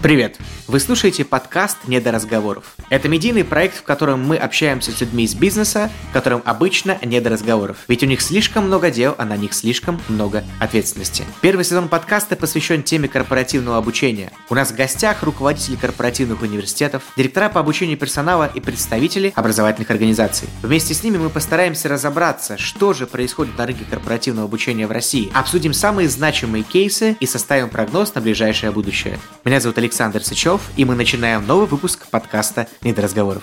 Привет! Вы слушаете подкаст «Не до разговоров». Это медийный проект, в котором мы общаемся с людьми из бизнеса, которым обычно не до разговоров. Ведь у них слишком много дел, а на них слишком много ответственности. Первый сезон подкаста посвящен теме корпоративного обучения. У нас в гостях руководители корпоративных университетов, директора по обучению персонала и представители образовательных организаций. Вместе с ними мы постараемся разобраться, что же происходит на рынке корпоративного обучения в России, обсудим самые значимые кейсы и составим прогноз на ближайшее будущее. меня зовут Александр Сычев, и мы начинаем новый выпуск подкаста «Не до разговоров».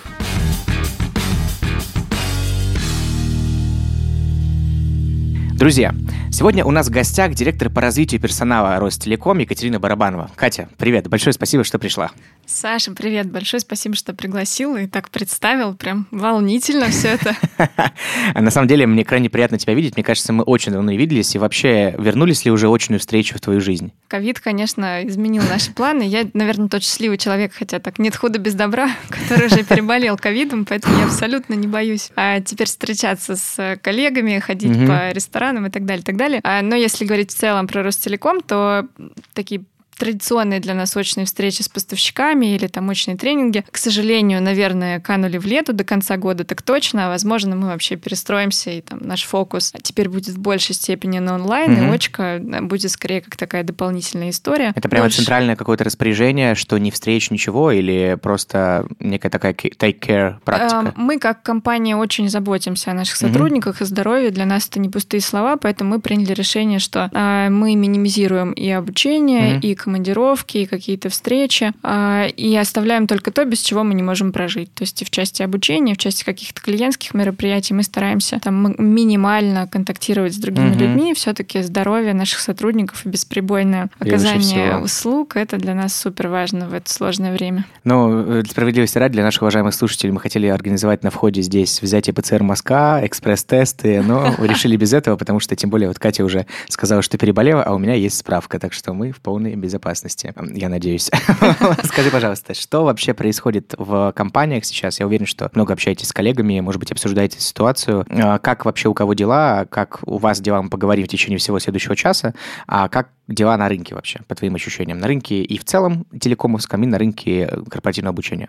Друзья, сегодня у нас в гостях директор по развитию персонала Ростелеком Екатерина Барабанова. Катя, привет, большое спасибо, что пришла. Саша, привет, большое спасибо, что пригласил и так представил, прям волнительно все это. На самом деле, мне крайне приятно тебя видеть, мне кажется, мы очень давно не виделись, и вообще, вернулись ли уже очную встречу в твою жизнь? Ковид, конечно, изменил наши планы, я, наверное, тот счастливый человек, хотя так нет худа без добра, который уже переболел ковидом, поэтому я абсолютно не боюсь. А теперь встречаться с коллегами, ходить по ресторанам, и так далее, так далее. А, но если говорить в целом про Ростелеком, то такие традиционные для нас очные встречи с поставщиками или там очные тренинги, к сожалению, наверное, канули в лету до конца года, так точно. А возможно, мы вообще перестроимся, и там наш фокус теперь будет в большей степени на онлайн, угу. и очка будет скорее как такая дополнительная история. Это прямо Больше... центральное какое-то распоряжение, что не встреч, ничего, или просто некая такая take care практика? Мы как компания очень заботимся о наших сотрудниках угу. и здоровье. Для нас это не пустые слова, поэтому мы приняли решение, что а, мы минимизируем и обучение, угу. и командировки, и какие-то встречи, а, и оставляем только то, без чего мы не можем прожить. То есть и в части обучения, в части каких-то клиентских мероприятий мы стараемся там минимально контактировать с другими угу. людьми. Все-таки здоровье наших сотрудников и бесперебойное оказание услуг это для нас супер важно в это сложное время. Ну, для справедливости ради, для наших уважаемых слушателей мы хотели организовать на входе здесь взятие ПЦР мазка, экспресс-тесты, но решили без этого, потому что тем более вот Катя уже сказала, что переболела, а у меня есть справка, так что мы в полной безопасности безопасности, я надеюсь. Скажи, пожалуйста, что вообще происходит в компаниях сейчас? Я уверен, что много общаетесь с коллегами, может быть, обсуждаете ситуацию. А как вообще у кого дела? Как у вас дела? Мы поговорим в течение всего следующего часа. А как дела на рынке вообще, по твоим ощущениям? На рынке и в целом телекомовском, и на рынке корпоративного обучения?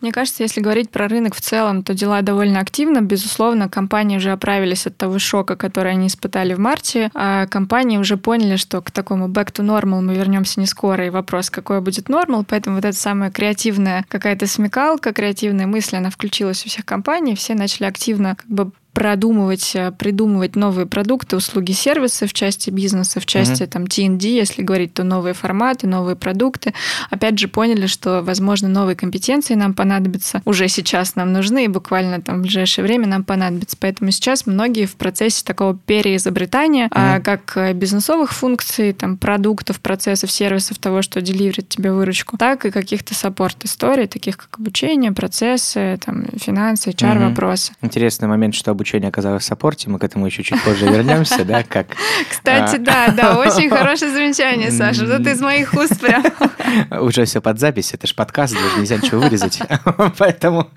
Мне кажется, если говорить про рынок в целом, то дела довольно активно. Безусловно, компании уже оправились от того шока, который они испытали в марте. А компании уже поняли, что к такому back to normal мы вернемся не скоро. И вопрос, какой будет нормал. Поэтому вот эта самая креативная какая-то смекалка, креативная мысль, она включилась у всех компаний. Все начали активно как бы продумывать, э, придумывать новые продукты, услуги, сервисы в части бизнеса, в части mm-hmm. там T&D, если говорить, то новые форматы, новые продукты. Опять же, поняли, что, возможно, новые компетенции нам понадобятся, уже сейчас нам нужны, и буквально там в ближайшее время нам понадобятся. Поэтому сейчас многие в процессе такого переизобретания, mm-hmm. как э, бизнесовых функций, там, продуктов, процессов, сервисов, того, что деливерит тебе выручку, так и каких-то саппорт-историй, таких как обучение, процессы, там, финансы, HR-вопросы. Mm-hmm. Интересный момент, что обучение обучение оказалось в саппорте, мы к этому еще чуть позже вернемся, да, как... Кстати, а, да, да, очень хорошее замечание, Саша, это из моих уст прям. Уже все под запись, это же подкаст, даже нельзя ничего вырезать, поэтому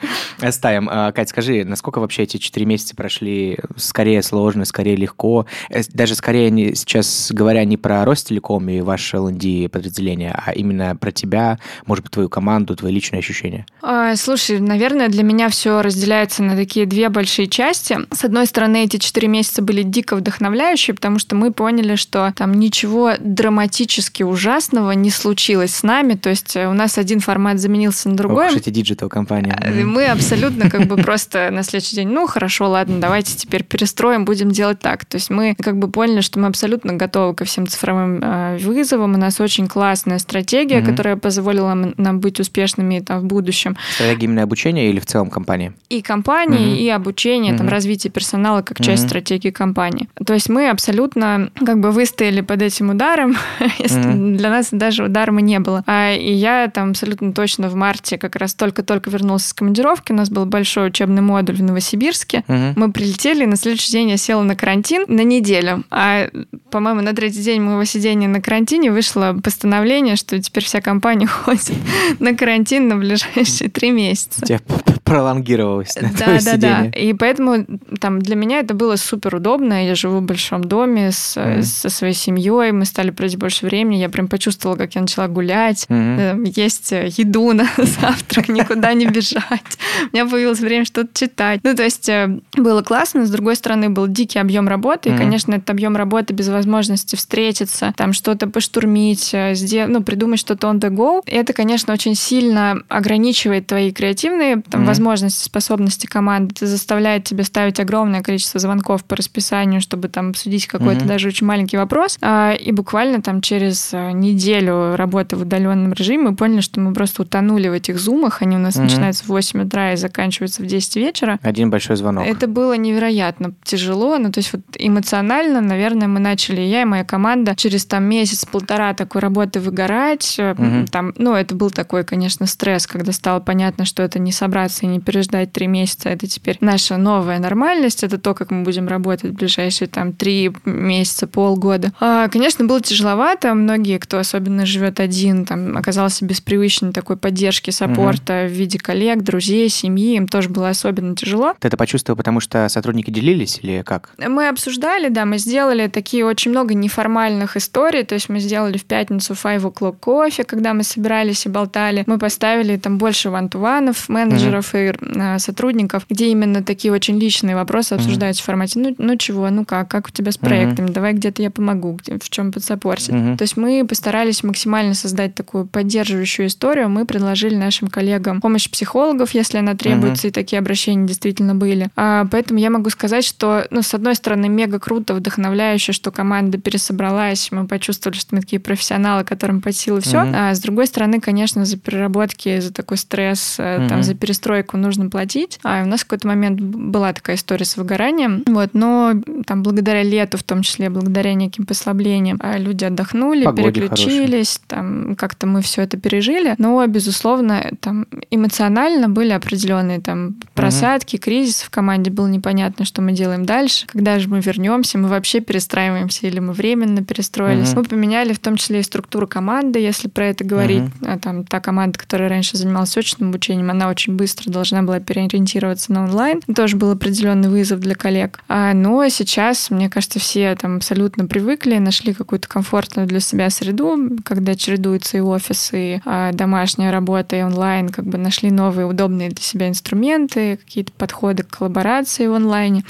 оставим. А, Кать, скажи, насколько вообще эти четыре месяца прошли скорее сложно, скорее легко? Э, даже скорее сейчас говоря не про Ростелеком и ваше L&D подразделение, а именно про тебя, может быть, твою команду, твои личные ощущения. Слушай, наверное, для меня все разделяется на такие две большие части. С одной стороны, эти четыре месяца были дико вдохновляющие, потому что мы поняли, что там ничего драматически ужасного не случилось с нами. То есть э, у нас один формат заменился на другой. Ох, эти digital компания. Э, мы абсолютно как бы просто на следующий день, ну хорошо, ладно, давайте теперь перестроим, будем делать так. То есть мы как бы поняли, что мы абсолютно готовы ко всем цифровым э, вызовам. У нас очень классная стратегия, которая позволила нам быть успешными там в будущем. Стратегия именно обучения или в целом компании? И компании, и обучение, там развитие развитие персонала как часть mm-hmm. стратегии компании. То есть мы абсолютно как бы выстояли под этим ударом. mm-hmm. Для нас даже ударом и не было. А, и я там абсолютно точно в марте как раз только-только вернулся с командировки. У нас был большой учебный модуль в Новосибирске. Mm-hmm. Мы прилетели, и на следующий день я села на карантин на неделю. А, по-моему, на третий день моего сидения на карантине вышло постановление, что теперь вся компания ходит на карантин на ближайшие три месяца. Тебя пролонгировалось. Да, да, да. И поэтому там для меня это было супер удобно. Я живу в большом доме с, mm-hmm. со своей семьей, мы стали проводить больше времени. Я прям почувствовала, как я начала гулять, mm-hmm. есть э, еду на завтрак, никуда не бежать. У меня появилось время что-то читать. Ну, то есть было классно. С другой стороны, был дикий объем работы. И, конечно, этот объем работы без возможности встретиться, там что-то поштурмить, сделать, ну, придумать что-то on the go. И это, конечно, очень сильно ограничивает твои креативные там, возможности, способности команды. Это заставляет тебя ставить огромное количество звонков по расписанию, чтобы там обсудить какой-то mm-hmm. даже очень маленький вопрос. А, и буквально там через а, неделю работы в удаленном режиме мы поняли, что мы просто утонули в этих зумах. Они у нас mm-hmm. начинаются в 8 утра и заканчиваются в 10 вечера. Один большой звонок. Это было невероятно тяжело. Ну, то есть вот эмоционально, наверное, мы начали, я и моя команда, через там месяц-полтора такой работы выгорать. Mm-hmm. Там, ну, это был такой, конечно, стресс, когда стало понятно, что это не собраться и не переждать три месяца. Это теперь наша новая нормальность. Это то, как мы будем работать в ближайшие там три месяца, полгода. А, конечно, было тяжеловато. Многие, кто особенно живет один, там оказался без привычной такой поддержки, саппорта угу. в виде коллег, друзей, семьи. Им тоже было особенно тяжело. Ты это почувствовал, потому что сотрудники делились или как? Мы обсуждали, да, мы сделали такие очень много неформальных историй. То есть мы сделали в пятницу five o'clock кофе, когда мы собирались и болтали. Мы поставили там больше вантуванов, менеджеров угу. и э, сотрудников, где именно такие очень личные вопросы обсуждаются угу. в формате, ну, ну чего, ну как, как у тебя с проектами, угу. давай где-то я помогу, где, в чем подсаппортить. Угу. То есть мы постарались максимально создать такую поддерживающую историю. Мы предложили нашим коллегам помощь психологов, если она требуется, угу. и такие обращения действительно были. А, поэтому я могу сказать, что, ну, с одной стороны, мега круто, вдохновляюще, что команда пересобралась, мы почувствовали, что мы такие профессионалы, которым под силу все. Угу. А с другой стороны, конечно, за переработки, за такой стресс, угу. там, за перестройку нужно платить. А у нас в какой-то момент была такая история с выгоранием. Вот, но там благодаря лету, в том числе благодаря неким послаблениям, а, люди отдохнули, Погоде переключились, там как-то мы все это пережили. Но, безусловно, там эмоционально были определенные там просадки, угу. кризис в команде. Было непонятно, что мы делаем дальше. Когда же мы вернемся, мы вообще перестраиваемся или мы временно перестроились. Угу. Мы поменяли в том числе и структуру команды, если про это говорить. Угу. Там та команда, которая раньше занималась очным обучением, она очень быстро должна была переориентироваться на онлайн. Тоже был определенный вызов для коллег. А, но сейчас, мне кажется, все там абсолютно привыкли, нашли какую-то комфортную для себя среду, когда чередуются и офис, и а, домашняя работа, и онлайн, как бы нашли новые удобные для себя инструменты, какие-то подходы к коллаборации в онлайне.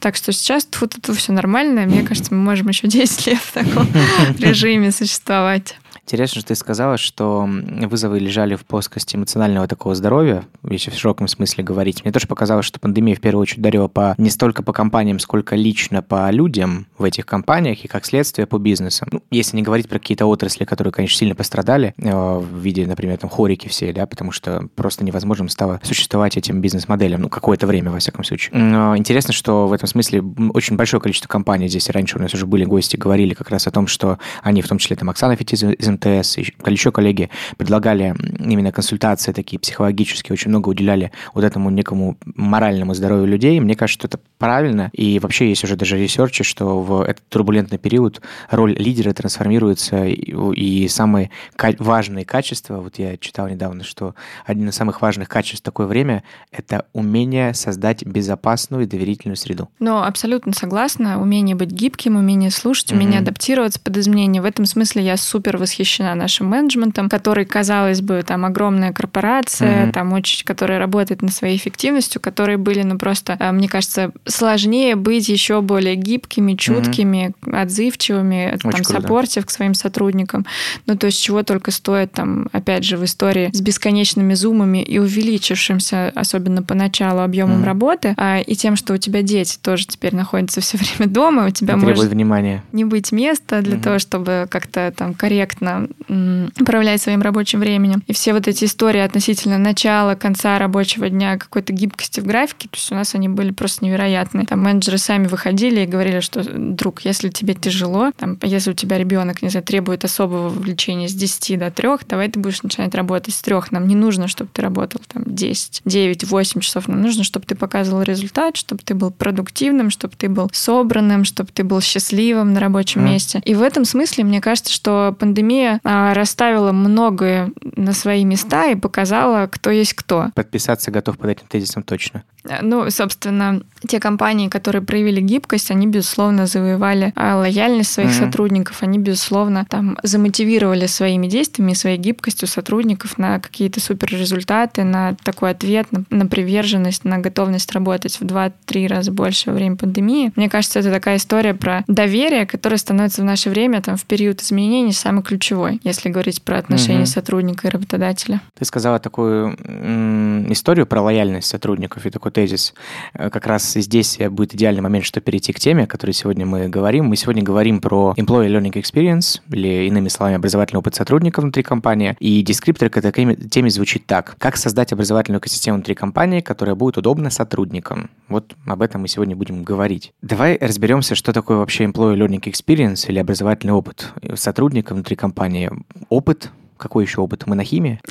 Так что сейчас тут все нормально. Мне кажется, мы можем еще 10 лет в таком режиме существовать. Интересно, что ты сказала, что вызовы лежали в плоскости эмоционального такого здоровья, если в широком смысле говорить. Мне тоже показалось, что пандемия в первую очередь ударила по, не столько по компаниям, сколько лично по людям в этих компаниях и, как следствие, по бизнесам. Ну, если не говорить про какие-то отрасли, которые, конечно, сильно пострадали э, в виде, например, там, хорики все, да, потому что просто невозможным стало существовать этим бизнес-моделям, ну, какое-то время, во всяком случае. Но интересно, что в этом смысле очень большое количество компаний здесь раньше у нас уже были гости, говорили как раз о том, что они, в том числе там Оксана Фетиз из МТС, еще коллеги предлагали именно консультации такие психологические, очень много уделяли вот этому некому моральному здоровью людей. Мне кажется, что это правильно. И вообще есть уже даже ресерчи, что в этот турбулентный период роль лидера трансформируется, и самые важные качества, вот я читал недавно, что один из самых важных качеств в такое время — это умение создать безопасную и доверительную среду. Ну, абсолютно согласна. Умение быть гибким, умение слушать, умение mm-hmm. адаптироваться под изменения. В этом смысле я супер восхищена нашим менеджментом, который, казалось бы, там огромная корпорация, mm-hmm. там очень, которая работает над своей эффективностью, которые были, ну просто, э, мне кажется, сложнее быть еще более гибкими, чуткими, mm-hmm. отзывчивыми, очень там, саппортив к своим сотрудникам. Ну, то есть чего только стоит там, опять же, в истории с бесконечными зумами и увеличившимся, особенно поначалу, объемом mm-hmm. работы, а, и тем, что у тебя дети тоже теперь находятся все время дома, у тебя может внимания. не быть места для mm-hmm. того, чтобы как-то там корректно управлять своим рабочим временем. И все вот эти истории относительно начала, конца рабочего дня, какой-то гибкости в графике, то есть у нас они были просто невероятные. Там менеджеры сами выходили и говорили, что, друг, если тебе тяжело, там, если у тебя ребенок, не знаю, требует особого вовлечения с 10 до 3, давай ты будешь начинать работать с 3. Нам не нужно, чтобы ты работал там 10, 9, 8 часов. Нам нужно, чтобы ты показывал результат, чтобы ты был продуктивным, чтобы ты был собранным, чтобы ты был счастливым на рабочем mm. месте. И в этом смысле мне кажется, что пандемия а, расставила многое на свои места и показала, кто есть кто. Подписаться готов под этим тезисом точно. Э, ну, собственно, те компании, которые проявили гибкость, они, безусловно, завоевали а, лояльность своих mm-hmm. сотрудников, они, безусловно, там замотивировали своими действиями, своей гибкостью сотрудников на какие-то суперрезультаты, на такой ответ, на, на приверженность, на готовность работать в 2-3 раза больше во время пандемии. Мне кажется, это такая история про доверие, которое становится в наше время, там, в период изменений, самый ключевой, если говорить про отношения mm-hmm. сотрудника и работодателя. Ты сказала такую м- историю про лояльность сотрудников и такой тезис. Э, как раз здесь будет идеальный момент, что перейти к теме, о которой сегодня мы говорим. Мы сегодня говорим про Employee Learning Experience, или иными словами, образовательный опыт сотрудника внутри компании. И дескриптор к этой теме звучит так. Как создать образовательную экосистему внутри компании, которая будет удобна сотрудникам? Вот об этом мы сегодня будем говорить. Давай разберемся, что такое вообще Employee Learning Experience или образовательный опыт сотрудника внутри компании. Опыт какой еще опыт? Мы на химии?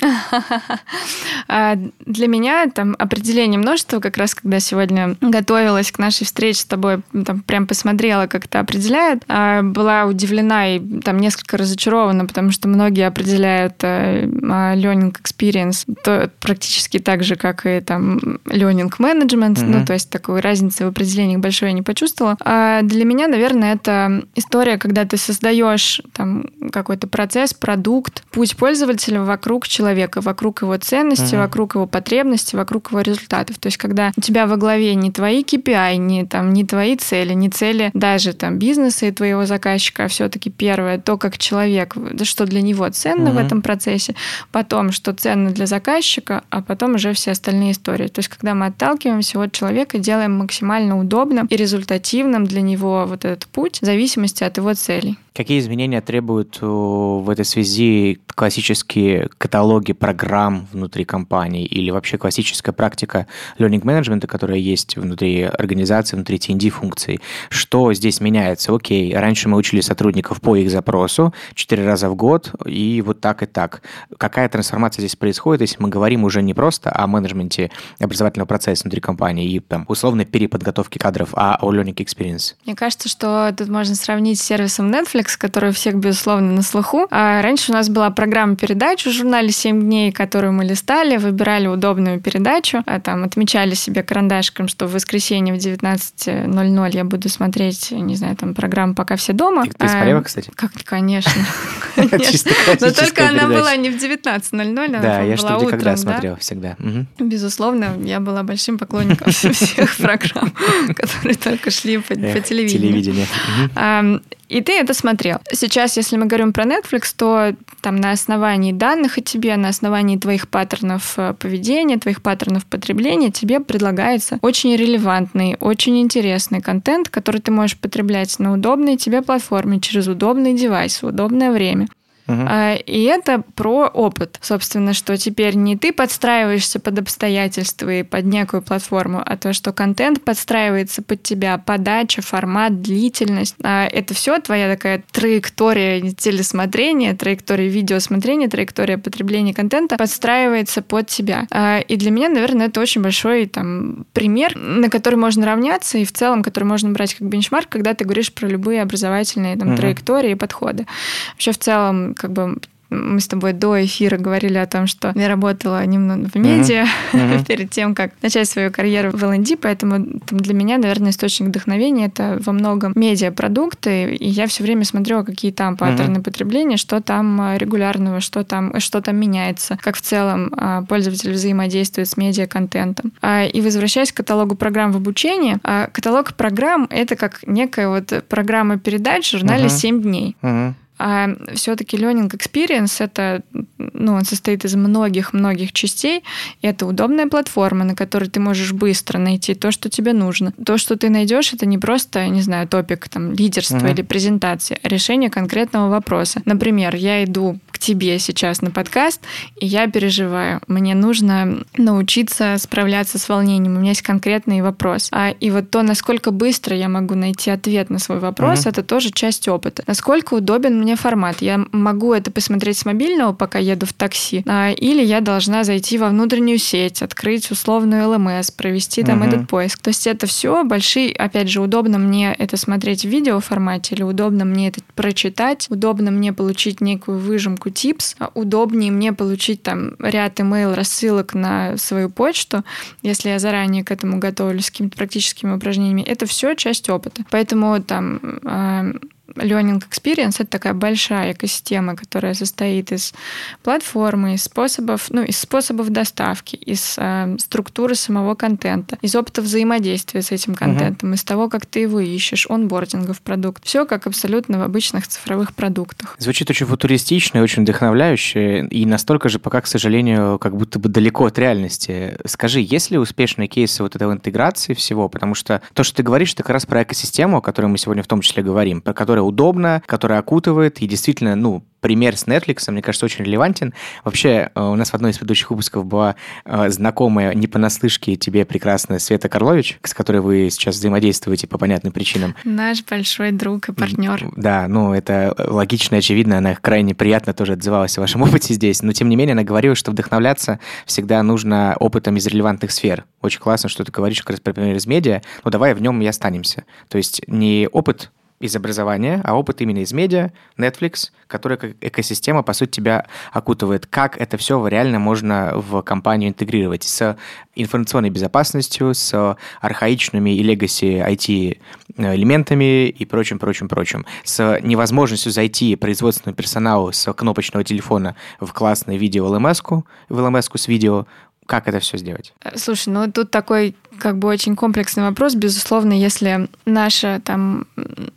А, для меня там определение множества, как раз когда сегодня готовилась к нашей встрече с тобой, там прям посмотрела, как это определяет, а, была удивлена и там несколько разочарована, потому что многие определяют э, а, learning experience то, практически так же, как и там learning management, mm-hmm. ну то есть такой разницы в определениях большой я не почувствовала. А для меня, наверное, это история, когда ты создаешь там какой-то процесс, продукт, путь пользователя вокруг человека, вокруг его ценности, uh-huh. вокруг его потребностей, вокруг его результатов. То есть, когда у тебя во главе не твои KPI, не, там, не твои цели, не цели даже там бизнеса и твоего заказчика, а все-таки первое, то, как человек, что для него ценно uh-huh. в этом процессе, потом, что ценно для заказчика, а потом уже все остальные истории. То есть, когда мы отталкиваемся от человека, делаем максимально удобным и результативным для него вот этот путь в зависимости от его целей. Какие изменения требуют в этой связи классические каталоги программ внутри компании или вообще классическая практика learning management, которая есть внутри организации, внутри TND функций? Что здесь меняется? Окей, раньше мы учили сотрудников по их запросу 4 раза в год, и вот так и так. Какая трансформация здесь происходит, если мы говорим уже не просто о менеджменте образовательного процесса внутри компании и там, условной переподготовке кадров, а о learning experience? Мне кажется, что тут можно сравнить с сервисом Netflix, Который у всех, безусловно, на слуху. А раньше у нас была программа передач в журнале «7 дней», которую мы листали, выбирали удобную передачу, а там отмечали себе карандашком, что в воскресенье в 19.00 я буду смотреть, не знаю, там программу «Пока все дома». Ты, ты смотрела, кстати? Как, конечно. Но только она была не в 19.00, Да, я что когда смотрел всегда. Безусловно, я была большим поклонником всех программ, которые только шли по телевидению. И ты это смотрел. Сейчас, если мы говорим про Netflix, то там на основании данных о тебе, на основании твоих паттернов э, поведения, твоих паттернов потребления тебе предлагается очень релевантный, очень интересный контент, который ты можешь потреблять на удобной тебе платформе, через удобный девайс, в удобное время. Uh-huh. И это про опыт, собственно, что теперь не ты подстраиваешься под обстоятельства и под некую платформу, а то, что контент подстраивается под тебя, подача, формат, длительность. А это все твоя такая траектория телесмотрения, траектория видеосмотрения, траектория потребления контента подстраивается под тебя. А, и для меня, наверное, это очень большой там пример, на который можно равняться и в целом, который можно брать как бенчмарк, когда ты говоришь про любые образовательные там, uh-huh. траектории и подходы. Вообще в целом как бы мы с тобой до эфира говорили о том, что я работала немного в медиа uh-huh. перед тем, как начать свою карьеру в ЛНД, поэтому там, для меня, наверное, источник вдохновения это во многом медиапродукты, и я все время смотрела, какие там паттерны uh-huh. потребления, что там а, регулярного, что там, что там меняется, как в целом а, пользователь взаимодействует с медиа-контентом. А, и возвращаясь к каталогу программ в обучении, каталог программ — это как некая вот программа передач в журнале uh-huh. «7 дней». Uh-huh. А все-таки Learning Experience это, ну, он состоит из многих-многих частей. И это удобная платформа, на которой ты можешь быстро найти то, что тебе нужно. То, что ты найдешь, это не просто, не знаю, топик там лидерства uh-huh. или презентации, а решение конкретного вопроса. Например, я иду к тебе сейчас на подкаст, и я переживаю. Мне нужно научиться справляться с волнением. У меня есть конкретный вопрос. А, и вот то, насколько быстро я могу найти ответ на свой вопрос, uh-huh. это тоже часть опыта. Насколько удобен меня формат. Я могу это посмотреть с мобильного, пока еду в такси, а, или я должна зайти во внутреннюю сеть, открыть условную ЛМС, провести там угу. этот поиск. То есть это все большие, опять же, удобно мне это смотреть в видео формате или удобно мне это прочитать, удобно мне получить некую выжимку типс, а удобнее мне получить там ряд email рассылок на свою почту, если я заранее к этому готовлюсь с какими-то практическими упражнениями. Это все часть опыта. Поэтому там а, Learning Experience — это такая большая экосистема, которая состоит из платформы, из способов, ну, из способов доставки, из э, структуры самого контента, из опыта взаимодействия с этим контентом, uh-huh. из того, как ты его ищешь, онбординга в продукт. Все как абсолютно в обычных цифровых продуктах. Звучит очень футуристично и очень вдохновляюще, и настолько же пока, к сожалению, как будто бы далеко от реальности. Скажи, есть ли успешные кейсы вот этой интеграции всего? Потому что то, что ты говоришь, это как раз про экосистему, о которой мы сегодня в том числе говорим, про которую удобно, которая окутывает и действительно, ну, пример с Netflix, мне кажется, очень релевантен. Вообще, э, у нас в одной из предыдущих выпусков была э, знакомая не понаслышке тебе прекрасная Света Карлович, с которой вы сейчас взаимодействуете по понятным причинам. Наш большой друг и партнер. Да, ну это логично и очевидно, она крайне приятно тоже отзывалась о вашем опыте здесь, но тем не менее она говорила, что вдохновляться всегда нужно опытом из релевантных сфер. Очень классно, что ты говоришь как раз, например, из медиа, ну давай в нем и останемся. То есть не опыт из образования, а опыт именно из медиа, Netflix, который как экосистема, по сути, тебя окутывает. Как это все реально можно в компанию интегрировать с информационной безопасностью, с архаичными и легаси IT-элементами и прочим, прочим, прочим. С невозможностью зайти производственному персоналу с кнопочного телефона в классное видео LMS, в LMS с видео, как это все сделать? Слушай, ну тут такой как бы очень комплексный вопрос. Безусловно, если наша там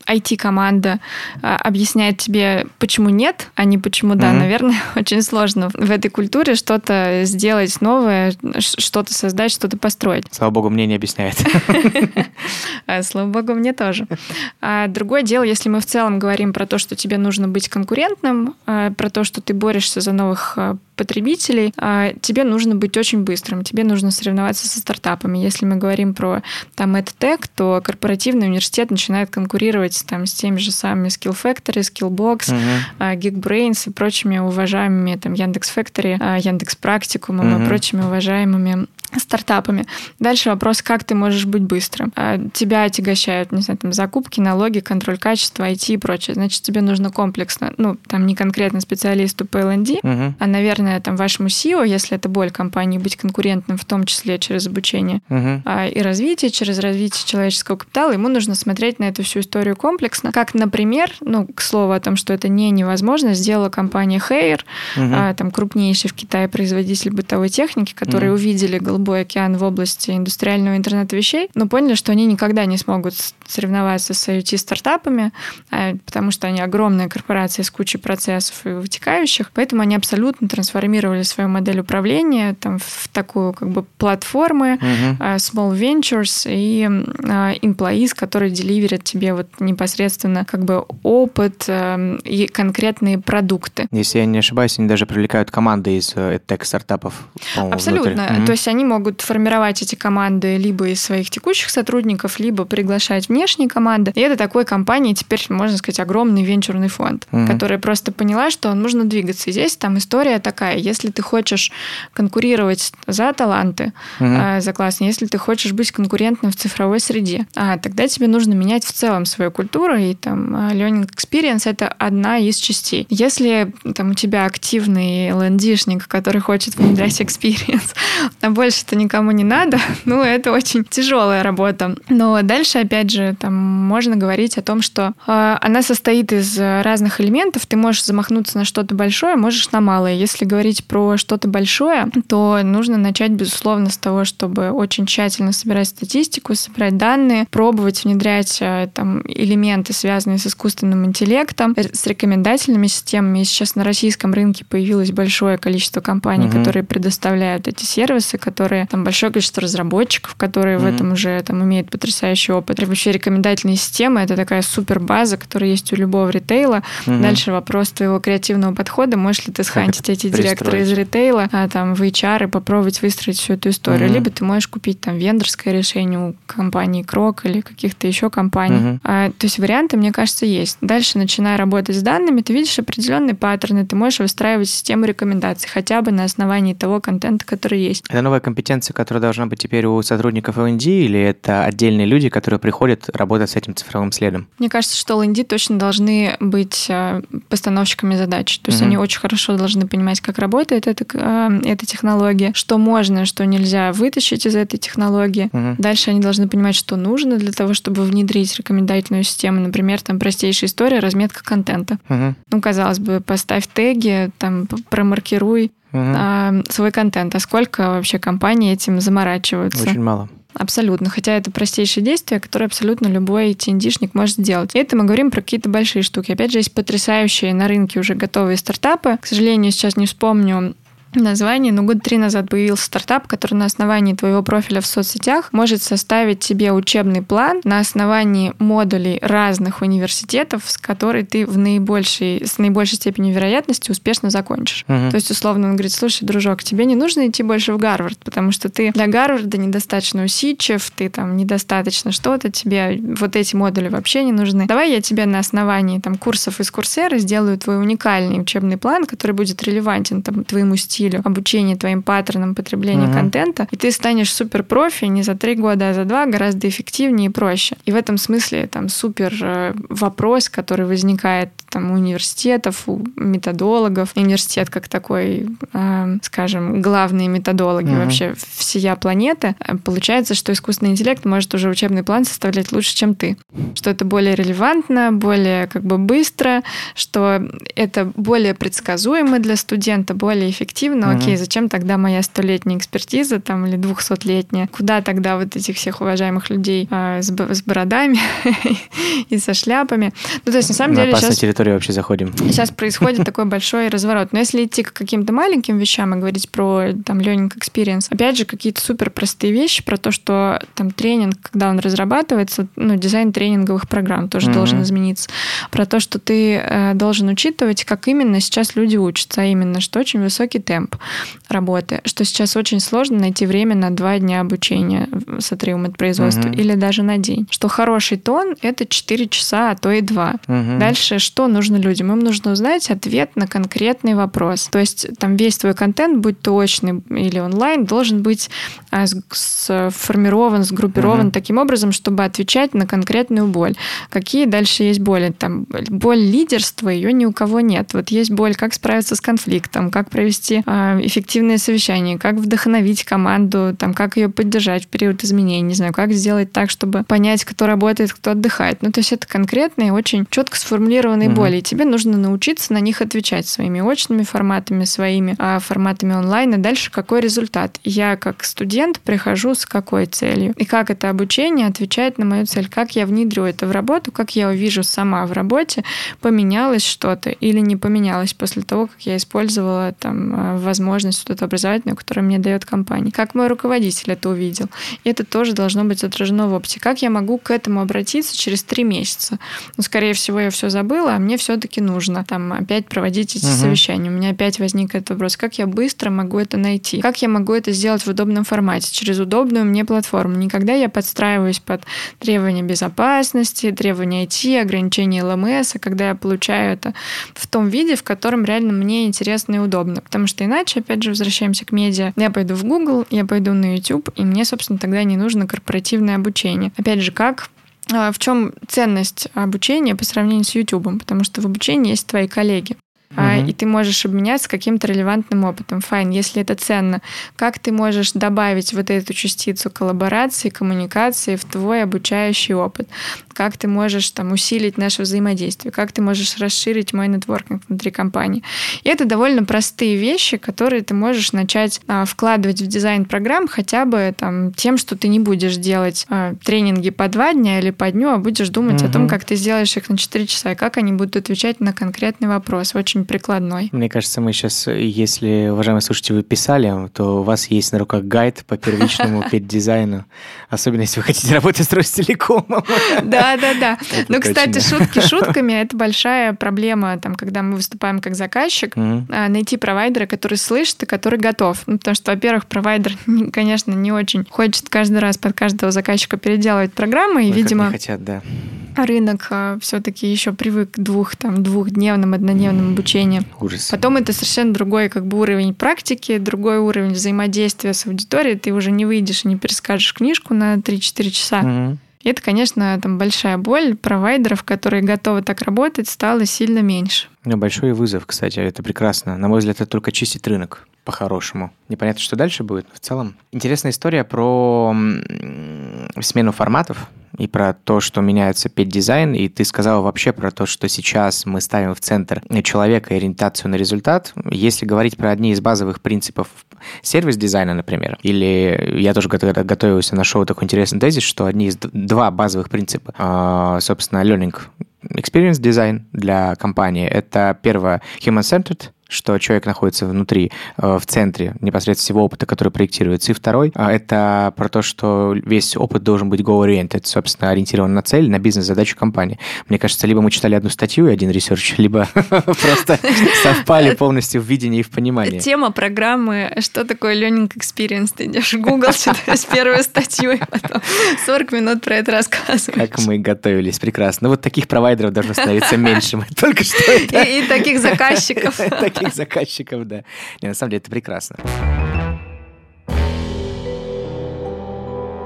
IT-команда а, объясняет тебе, почему нет, а не почему да, mm-hmm. наверное, очень сложно в этой культуре что-то сделать новое, что-то создать, что-то построить. Слава богу, мне не объясняет. А, слава богу, мне тоже. А другое дело, если мы в целом говорим про то, что тебе нужно быть конкурентным, про то, что ты борешься за новых потребителей, тебе нужно быть очень быстрым, тебе нужно соревноваться со стартапами. Если мы говорим про там EdTech, то корпоративный университет начинает конкурировать там с теми же самыми Skill Factory, Skillbox, uh-huh. Geekbrains и прочими уважаемыми там Яндекс Factory, Яндекс Практикумом uh-huh. и прочими уважаемыми стартапами. Дальше вопрос, как ты можешь быть быстрым. А, тебя отягощают, не знаю, там, закупки, налоги, контроль качества, IT и прочее. Значит, тебе нужно комплексно, ну, там, не конкретно специалисту по L&D, угу. а, наверное, там, вашему SEO, если это боль компании, быть конкурентным, в том числе через обучение угу. и развитие, через развитие человеческого капитала, ему нужно смотреть на эту всю историю комплексно. Как, например, ну, к слову о том, что это не невозможно, сделала компания Hair, угу. там, крупнейший в Китае производитель бытовой техники, которые угу. увидели голубой океан в области индустриального интернета вещей, но поняли, что они никогда не смогут соревноваться с IoT-стартапами, а, потому что они огромные корпорации с кучей процессов и вытекающих, поэтому они абсолютно трансформировали свою модель управления там, в такую как бы платформы, uh-huh. small ventures и а, employees, которые деливерят тебе вот непосредственно как бы опыт и конкретные продукты. Если я не ошибаюсь, они даже привлекают команды из э, тех-стартапов. Абсолютно. Внутрь. То есть они могут формировать эти команды либо из своих текущих сотрудников, либо приглашать внешние команды. И это такой компании теперь, можно сказать, огромный венчурный фонд, угу. которая просто поняла, что нужно двигаться. И здесь там история такая, если ты хочешь конкурировать за таланты, угу. за класс, если ты хочешь быть конкурентным в цифровой среде, а, тогда тебе нужно менять в целом свою культуру, и там а, learning experience — это одна из частей. Если там у тебя активный лендишник, который хочет внедрять experience, а больше дальше-то никому не надо, ну, это очень тяжелая работа. Но дальше, опять же, там можно говорить о том, что э, она состоит из разных элементов. Ты можешь замахнуться на что-то большое, можешь на малое. Если говорить про что-то большое, то нужно начать, безусловно, с того, чтобы очень тщательно собирать статистику, собирать данные, пробовать внедрять э, там элементы, связанные с искусственным интеллектом, э, с рекомендательными системами. И сейчас на российском рынке появилось большое количество компаний, угу. которые предоставляют эти сервисы, которые партнеры, там большое количество разработчиков, которые mm-hmm. в этом уже там имеют потрясающий опыт. И вообще рекомендательные системы — это такая супер база, которая есть у любого ритейла. Mm-hmm. Дальше вопрос твоего креативного подхода. Можешь ли ты схантить эти директоры из ритейла а, там, в HR и попробовать выстроить всю эту историю? Mm-hmm. Либо ты можешь купить там вендорское решение у компании Крок или каких-то еще компаний. Mm-hmm. А, то есть варианты, мне кажется, есть. Дальше, начиная работать с данными, ты видишь определенные паттерны, ты можешь выстраивать систему рекомендаций хотя бы на основании того контента, который есть. Это новая компетенция, которая должна быть теперь у сотрудников L&D, или это отдельные люди, которые приходят работать с этим цифровым следом? Мне кажется, что L&D точно должны быть э, постановщиками задач. То есть mm-hmm. они очень хорошо должны понимать, как работает эта, э, эта технология, что можно, что нельзя вытащить из этой технологии. Mm-hmm. Дальше они должны понимать, что нужно для того, чтобы внедрить рекомендательную систему. Например, там простейшая история, разметка контента. Mm-hmm. Ну, казалось бы, поставь теги, там промаркируй угу. свой контент. А сколько вообще компаний этим заморачиваются? Очень мало. Абсолютно. Хотя это простейшее действие, которое абсолютно любой тиндишник может сделать. И это мы говорим про какие-то большие штуки. Опять же, есть потрясающие на рынке уже готовые стартапы. К сожалению, сейчас не вспомню название, но год три назад появился стартап, который на основании твоего профиля в соцсетях может составить тебе учебный план на основании модулей разных университетов, с которой ты в наибольшей, с наибольшей степенью вероятности успешно закончишь. Угу. То есть, условно, он говорит, слушай, дружок, тебе не нужно идти больше в Гарвард, потому что ты для Гарварда недостаточно усидчив, ты там недостаточно что-то, тебе вот эти модули вообще не нужны. Давай я тебе на основании там курсов из Курсера сделаю твой уникальный учебный план, который будет релевантен там, твоему стилю стилю, обучение твоим паттернам потребления угу. контента, и ты станешь супер профи не за три года, а за два, гораздо эффективнее и проще. И в этом смысле там супер э, вопрос, который возникает там у университетов, у методологов. Университет как такой, э, скажем, главные методологи угу. вообще всея планеты. Э, получается, что искусственный интеллект может уже учебный план составлять лучше, чем ты. Что это более релевантно, более как бы быстро, что это более предсказуемо для студента, более эффективно эффективно, угу. окей, зачем тогда моя столетняя экспертиза там или двухсотлетняя? Куда тогда вот этих всех уважаемых людей э, с, с бородами и со шляпами? Ну, то есть, на самом на деле сейчас... территорию вообще заходим. Сейчас происходит такой большой разворот. Но если идти к каким-то маленьким вещам и говорить про там learning experience, опять же, какие-то супер простые вещи про то, что там тренинг, когда он разрабатывается, ну, дизайн тренинговых программ тоже mm-hmm. должен измениться. Про то, что ты э, должен учитывать, как именно сейчас люди учатся, а именно, что очень высокий темп темп работы, что сейчас очень сложно найти время на два дня обучения с отрывом от производства угу. или даже на день. Что хороший тон — это 4 часа, а то и 2. Угу. Дальше что нужно людям? Им нужно узнать ответ на конкретный вопрос. То есть там весь твой контент, будь то очный или онлайн, должен быть а, сформирован, сгруппирован угу. таким образом, чтобы отвечать на конкретную боль. Какие дальше есть боли? Там боль лидерства, ее ни у кого нет. Вот есть боль, как справиться с конфликтом, как провести а, эффективное совещание, как вдохновить команду, там, как ее поддержать в период изменений, не знаю, как сделать так, чтобы понять, кто работает, кто отдыхает. Ну, то есть это конкретные, очень четко сформулированные угу. боли, и тебе нужно научиться на них отвечать своими очными форматами, своими а, форматами онлайн, и дальше какой результат. Я как студент прихожу с какой целью, и как это обучение отвечает на мою цель, как я внедрю это в работу, как я увижу сама в работе, поменялось что-то или не поменялось после того, как я использовала там а, возможность вот эту образовательную, которую мне дает компания. Как мой руководитель это увидел. И это тоже должно быть отражено в опыте. Как я могу к этому обратиться через три месяца? Ну, скорее всего, я все забыла, а мне все-таки нужно там опять проводить эти угу. совещания. У меня опять возник этот вопрос. Как я быстро могу это найти? Как я могу это сделать в удобном формате? Через удобную мне платформу. Никогда я подстраиваюсь под требования безопасности, требования IT, ограничения ЛМС, а когда я получаю это в том виде, в котором реально мне интересно и удобно. Потому что иначе, опять же, возвращаемся к медиа. Я пойду в Google, я пойду на YouTube, и мне, собственно, тогда не нужно корпоративное обучение. Опять же, как а, в чем ценность обучения по сравнению с YouTube? Потому что в обучении есть твои коллеги угу. и ты можешь обменяться каким-то релевантным опытом. Файн, если это ценно, как ты можешь добавить вот эту частицу коллаборации, коммуникации в твой обучающий опыт? Как ты можешь там усилить наше взаимодействие? Как ты можешь расширить мой нетворкинг внутри компании? И это довольно простые вещи, которые ты можешь начать а, вкладывать в дизайн программ хотя бы там тем, что ты не будешь делать а, тренинги по два дня или по дню, а будешь думать угу. о том, как ты сделаешь их на 4 часа и как они будут отвечать на конкретный вопрос. Очень очень прикладной. Мне кажется, мы сейчас, если, уважаемые слушатели, вы писали, то у вас есть на руках гайд по первичному педдизайну, особенно если вы хотите работать с Ростелекомом. Да, да, да. Ну, кстати, шутки шутками, это большая проблема, там, когда мы выступаем как заказчик, найти провайдера, который слышит и который готов. Ну, потому что, во-первых, провайдер, конечно, не очень хочет каждый раз под каждого заказчика переделывать программы, и, видимо... хотят, да рынок а, все-таки еще привык к двух, там, двухдневным, однодневным обучениям. Ужас. Потом это совершенно другой как бы уровень практики, другой уровень взаимодействия с аудиторией. Ты уже не выйдешь и не перескажешь книжку на 3-4 часа. Угу. И это, конечно, там большая боль. Провайдеров, которые готовы так работать, стало сильно меньше. Большой вызов, кстати, это прекрасно. На мой взгляд, это только чистит рынок по-хорошему. Непонятно, что дальше будет. В целом, интересная история про смену форматов и про то, что меняется пет-дизайн, и ты сказала вообще про то, что сейчас мы ставим в центр человека и ориентацию на результат. Если говорить про одни из базовых принципов сервис-дизайна, например, или я тоже готовился, нашел такой интересный тезис, что одни из два базовых принципа, а, собственно, learning experience design для компании, это первое human-centered, что человек находится внутри, э, в центре непосредственно всего опыта, который проектируется. И второй а, — это про то, что весь опыт должен быть goal-oriented, собственно, ориентирован на цель, на бизнес-задачу компании. мне кажется, либо мы читали одну статью и один research, либо просто совпали полностью в видении и в понимании. Тема программы «Что такое learning experience?» Ты идешь в Google, читаешь первую статью, и потом 40 минут про это рассказываешь. Как мы готовились, прекрасно. Ну вот таких провайдеров должно становиться меньше. Мы только что И таких заказчиков таких заказчиков, да. Не, на самом деле это прекрасно.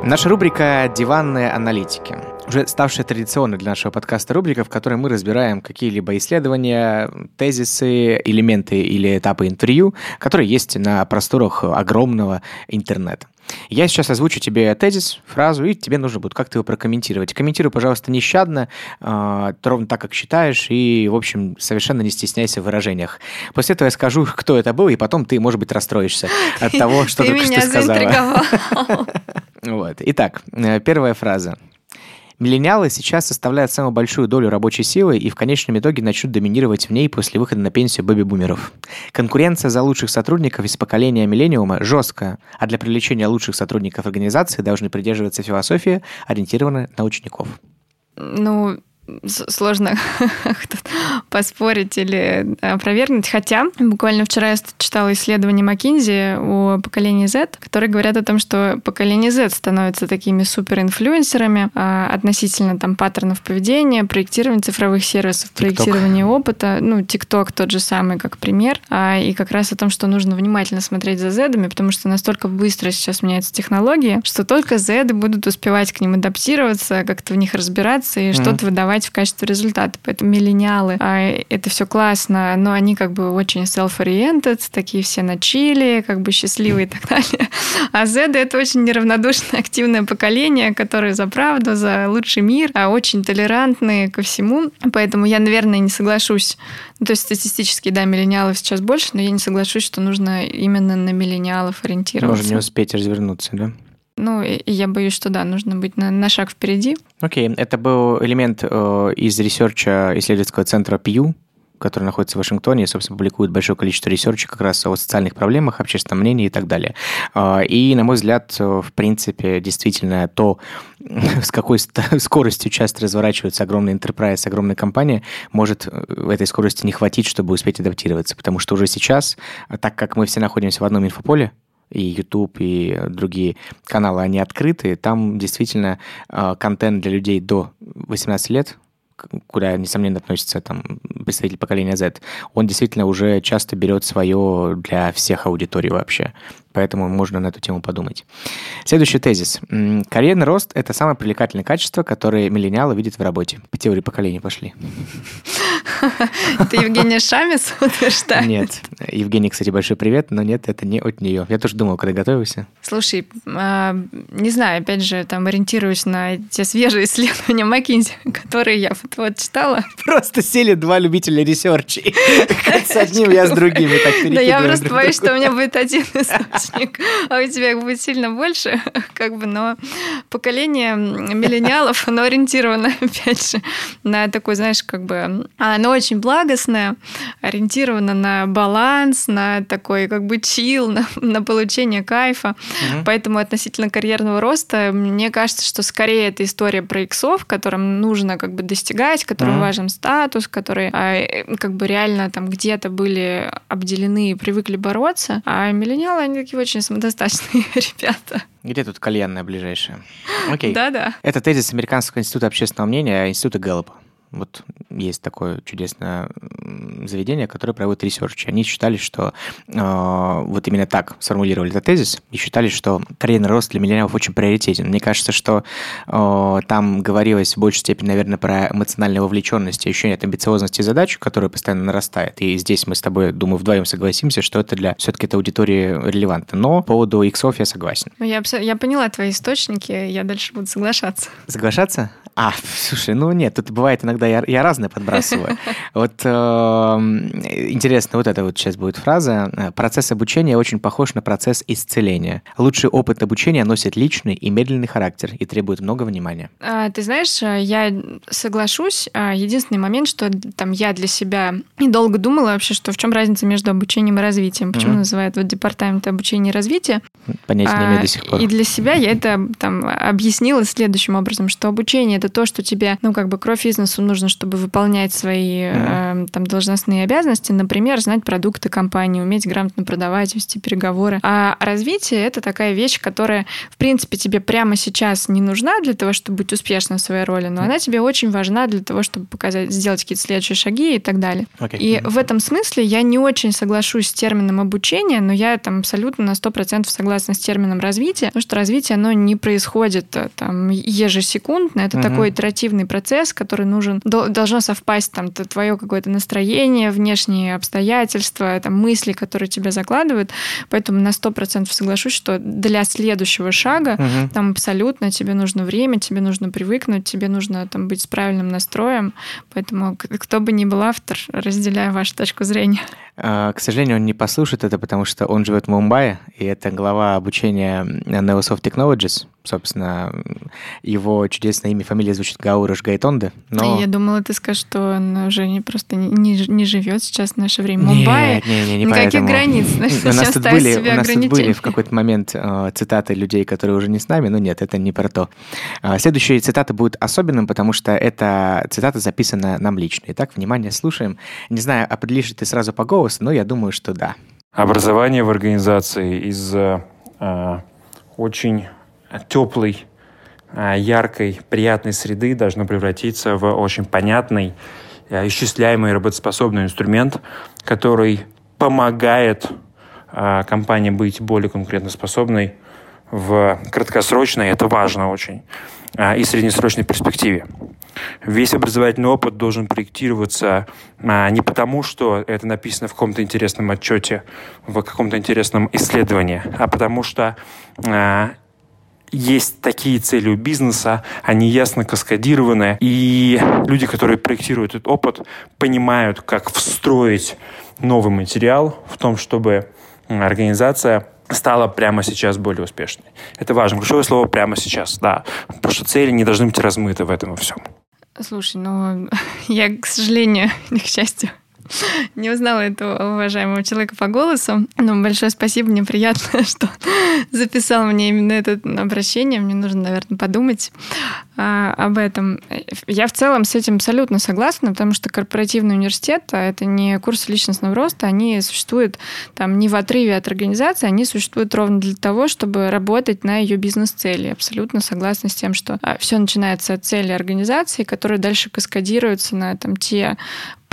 Наша рубрика «Диванные аналитики». Уже ставшая традиционной для нашего подкаста рубрика, в которой мы разбираем какие-либо исследования, тезисы, элементы или этапы интервью, которые есть на просторах огромного интернета. Я сейчас озвучу тебе тезис, фразу, и тебе нужно будет как-то его прокомментировать. Комментируй, пожалуйста, нещадно, э, ровно так, как считаешь, и, в общем, совершенно не стесняйся в выражениях. После этого я скажу, кто это был, и потом ты, может быть, расстроишься от того, что ты только что сказала. Вот. Итак, э, первая фраза. Миллениалы сейчас составляют самую большую долю рабочей силы и в конечном итоге начнут доминировать в ней после выхода на пенсию бэби-бумеров. Конкуренция за лучших сотрудников из поколения миллениума жесткая, а для привлечения лучших сотрудников организации должны придерживаться философии, ориентированной на учеников. Ну, сложно поспорить или опровергнуть. Хотя буквально вчера я читала исследование Маккинзи о поколении Z, которые говорят о том, что поколение Z становится такими суперинфлюенсерами а, относительно там паттернов поведения, проектирования цифровых сервисов, TikTok. проектирования опыта. Ну, TikTok тот же самый, как пример. А, и как раз о том, что нужно внимательно смотреть за Z, потому что настолько быстро сейчас меняются технологии, что только Z будут успевать к ним адаптироваться, как-то в них разбираться и mm-hmm. что-то выдавать давать в качестве результата. Поэтому миллениалы, а, это все классно, но они как бы очень self-oriented, такие все на чили, как бы счастливые и так далее. А Z это очень неравнодушное, активное поколение, которое за правду, за лучший мир, а очень толерантные ко всему. Поэтому я, наверное, не соглашусь. Ну, то есть статистически, да, миллениалов сейчас больше, но я не соглашусь, что нужно именно на миллениалов ориентироваться. Можно не успеть развернуться, да? Ну, я боюсь, что да, нужно быть на, на шаг впереди. Окей, окей. это был элемент э, из research а исследовательского центра Pew, который находится в Вашингтоне и, собственно, публикует большое количество research а как раз о социальных проблемах, общественном мнении и так далее. Э, и, на мой взгляд, в принципе, действительно то, с какой скоростью часто разворачиваются огромные enterprise, огромные компании, может в этой скорости не хватить, чтобы успеть адаптироваться. Потому что уже сейчас, так как мы все находимся в одном инфополе, и YouTube, и другие каналы, они открыты. Там действительно э, контент для людей до 18 лет, куда, несомненно, относится там, представитель поколения Z, он действительно уже часто берет свое для всех аудиторий вообще. Поэтому можно на эту тему подумать. Следующий тезис. Карьерный рост – это самое привлекательное качество, которое миллениалы видят в работе. По теории поколений пошли. Это Евгения Шамис утверждает? Нет. Евгении, кстати, большой привет, но нет, это не от нее. Я тоже думал, когда готовился. Слушай, а, не знаю, опять же, там ориентируюсь на те свежие исследования McKinsey, которые я вот, вот читала. Просто сели два любителя research ей. С одним я с другим. Да я просто боюсь, что у меня будет один источник, а у тебя их будет сильно больше, как бы, но поколение миллениалов, оно ориентировано, опять же, на такой, знаешь, как бы оно очень благостное, ориентировано на баланс, на такой как бы чил, на, на получение кайфа. Угу. Поэтому относительно карьерного роста, мне кажется, что скорее это история про иксов, которым нужно как бы достигать, которым угу. важен статус, которые а, как бы реально там где-то были обделены и привыкли бороться. А миллениалы, они такие очень самодостаточные ребята. Где тут кальянная ближайшая? Окей. Да-да. Это тезис Американского института общественного мнения, института Гэллопа. Вот есть такое чудесное заведение, которое проводит research. Они считали, что э, вот именно так сформулировали этот тезис и считали, что карьерный рост для миллениалов очень приоритетен. Мне кажется, что э, там говорилось в большей степени, наверное, про эмоциональную вовлеченность и ощущение от амбициозности задач, которая постоянно нарастает. И здесь мы с тобой, думаю, вдвоем согласимся, что это для все-таки этой аудитории релевантно. Но по поводу иксов я согласен. Я, я поняла твои источники, я дальше буду соглашаться. Соглашаться? А, слушай, ну нет, тут бывает иногда я, я разное подбрасываю. Вот э, интересно, вот это вот сейчас будет фраза. Процесс обучения очень похож на процесс исцеления. Лучший опыт обучения носит личный и медленный характер и требует много внимания. А, ты знаешь, я соглашусь. А, единственный момент, что там я для себя долго думала вообще, что в чем разница между обучением и развитием. Почему mm-hmm. называют вот департамент обучения и развития. Понятия не имею до сих пор. И для себя я это там объяснила следующим образом, что обучение это то, что тебе, ну, как бы кровь из носу нужно, чтобы выполнять свои mm-hmm. э, там должностные обязанности, например, знать продукты компании, уметь грамотно продавать, вести переговоры. А развитие это такая вещь, которая, в принципе, тебе прямо сейчас не нужна для того, чтобы быть успешным в своей роли, но mm-hmm. она тебе очень важна для того, чтобы показать, сделать какие-то следующие шаги и так далее. Okay. И mm-hmm. в этом смысле я не очень соглашусь с термином обучения, но я там абсолютно на 100% согласна с термином развития, потому что развитие, оно не происходит э, там ежесекундно, это mm-hmm. Такой итеративный процесс, который нужен, должно совпасть там твое какое-то настроение, внешние обстоятельства, там мысли, которые тебя закладывают. Поэтому на сто процентов соглашусь, что для следующего шага угу. там абсолютно тебе нужно время, тебе нужно привыкнуть, тебе нужно там быть с правильным настроем. Поэтому кто бы ни был автор, разделяю вашу точку зрения. А, к сожалению, он не послушает это, потому что он живет в Мумбаи, и это глава обучения Neosoft Technologies. Собственно, его чудесное имя, фамилия звучит Гаураш Гайтонде. Но... Я думала, ты скажешь, что он уже не просто не, не, не живет сейчас в наше время. Мумбаи, нет, нет, нет, не никаких поэтому. границ. Значит, у нас тут были, у нас тут были в какой-то момент э, цитаты людей, которые уже не с нами, но нет, это не про то. Э, следующая цитата будет особенным, потому что эта цитата записана нам лично. Итак, внимание, слушаем. Не знаю, определишь ли ты сразу по голосу, но я думаю, что да. Образование в организации из э, очень теплой, э, яркой, приятной среды должно превратиться в очень понятный, э, исчисляемый, работоспособный инструмент, который помогает э, компании быть более конкурентоспособной в краткосрочной, это важно очень, и среднесрочной перспективе. Весь образовательный опыт должен проектироваться не потому, что это написано в каком-то интересном отчете, в каком-то интересном исследовании, а потому что есть такие цели у бизнеса, они ясно каскадированы, и люди, которые проектируют этот опыт, понимают, как встроить новый материал в том, чтобы организация стала прямо сейчас более успешной. Это важно. Ключевое слово «прямо сейчас», да. Потому что цели не должны быть размыты в этом во всем. Слушай, ну, я, к сожалению, или к счастью, не узнала этого уважаемого человека по голосу. Но большое спасибо, мне приятно, что записал мне именно это обращение. Мне нужно, наверное, подумать а, об этом. Я в целом с этим абсолютно согласна, потому что корпоративный университет а это не курсы личностного роста, они существуют там не в отрыве от организации, они существуют ровно для того, чтобы работать на ее бизнес-цели. Абсолютно согласна с тем, что а, все начинается от цели организации, которые дальше каскадируются на там, те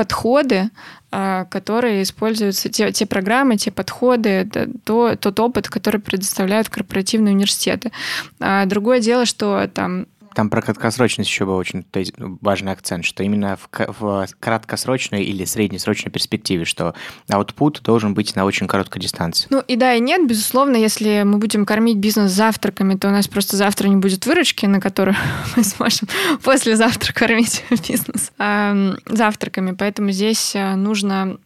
подходы, а, которые используются, те, те программы, те подходы, то, тот опыт, который предоставляют корпоративные университеты. А другое дело, что там там про краткосрочность еще был очень то есть, важный акцент, что именно в, в краткосрочной или среднесрочной перспективе, что output должен быть на очень короткой дистанции. Ну и да, и нет, безусловно, если мы будем кормить бизнес завтраками, то у нас просто завтра не будет выручки, на которую мы сможем послезавтра кормить бизнес а, завтраками. Поэтому здесь а, нужно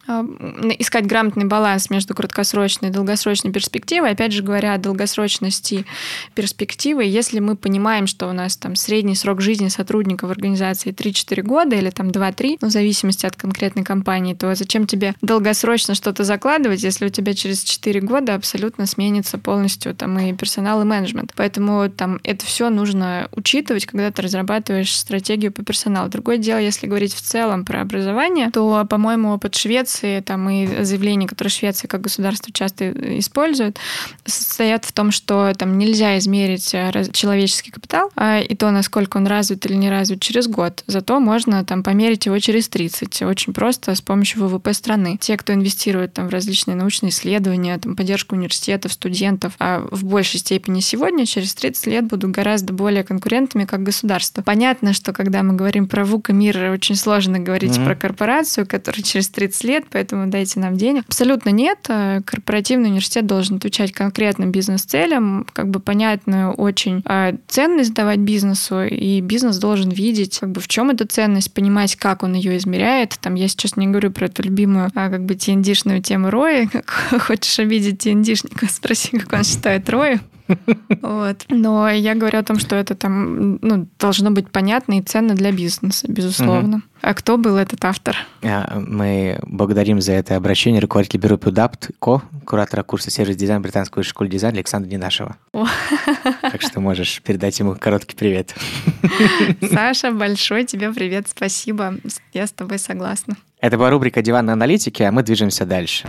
искать грамотный баланс между краткосрочной и долгосрочной перспективой. Опять же говоря о долгосрочности перспективы, если мы понимаем, что у нас там средний срок жизни сотрудника в организации 3-4 года или там 2-3, ну, в зависимости от конкретной компании, то зачем тебе долгосрочно что-то закладывать, если у тебя через 4 года абсолютно сменится полностью там и персонал, и менеджмент. Поэтому там это все нужно учитывать, когда ты разрабатываешь стратегию по персоналу. Другое дело, если говорить в целом про образование, то, по-моему, опыт Швеции там и заявления, которые Швеция как государство часто использует, состоят в том, что там нельзя измерить э, человеческий капитал а, и то, насколько он развит или не развит через год. Зато можно там померить его через 30. Очень просто с помощью ВВП страны. Те, кто инвестирует там в различные научные исследования, там поддержку университетов, студентов, а в большей степени сегодня, через 30 лет будут гораздо более конкурентными как государство. Понятно, что когда мы говорим про ВУК и мир, очень сложно говорить mm-hmm. про корпорацию, которая через 30 лет, поэтому дайте нам денег. Абсолютно нет. Корпоративный университет должен отвечать конкретным бизнес-целям, как бы понятную очень а, ценность давать бизнесу, и бизнес должен видеть, как бы в чем эта ценность, понимать, как он ее измеряет. Там я сейчас не говорю про эту любимую, а, как бы TND-шную тему Рои. Хочешь обидеть TND-шника, спроси, как он считает Рои. Вот. Но я говорю о том, что это там ну, должно быть понятно и ценно для бизнеса, безусловно. Угу. А кто был этот автор? А, мы благодарим за это обращение руководителя бюро Пюдапт Ко, куратора курса сервис-дизайн британской школы дизайна Александра Нинашева. Так что можешь передать ему короткий привет. Саша, большой тебе привет, спасибо. Я с тобой согласна. Это была рубрика «Диван аналитики», а мы движемся дальше.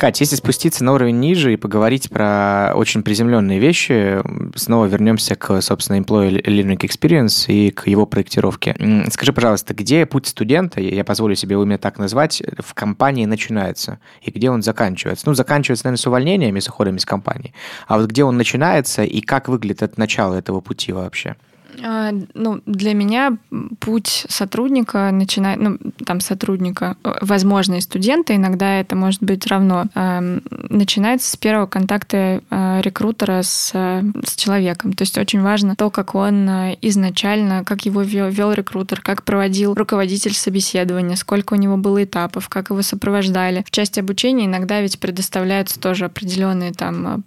Катя, если спуститься на уровень ниже и поговорить про очень приземленные вещи, снова вернемся к, собственно, Employee Learning Experience и к его проектировке. Скажи, пожалуйста, где путь студента, я позволю себе его именно так назвать, в компании начинается и где он заканчивается? Ну, заканчивается, наверное, с увольнениями, с уходом из компании. А вот где он начинается и как выглядит это начало этого пути вообще? А, ну, для меня путь сотрудника начинает, ну, там сотрудника, возможно, студента, иногда это может быть равно, начинается с первого контакта а, рекрутера с, с человеком. То есть очень важно то, как он изначально, как его вел, вел рекрутер, как проводил руководитель собеседования, сколько у него было этапов, как его сопровождали. В части обучения иногда ведь предоставляются тоже определенные там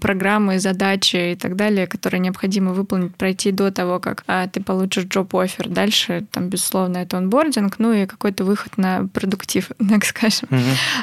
программы, задачи и так далее, которые необходимо выполнить, пройти до того, как а, ты получишь job-оффер. Дальше, там, безусловно, это онбординг, ну и какой-то выход на продуктив, так скажем. Угу.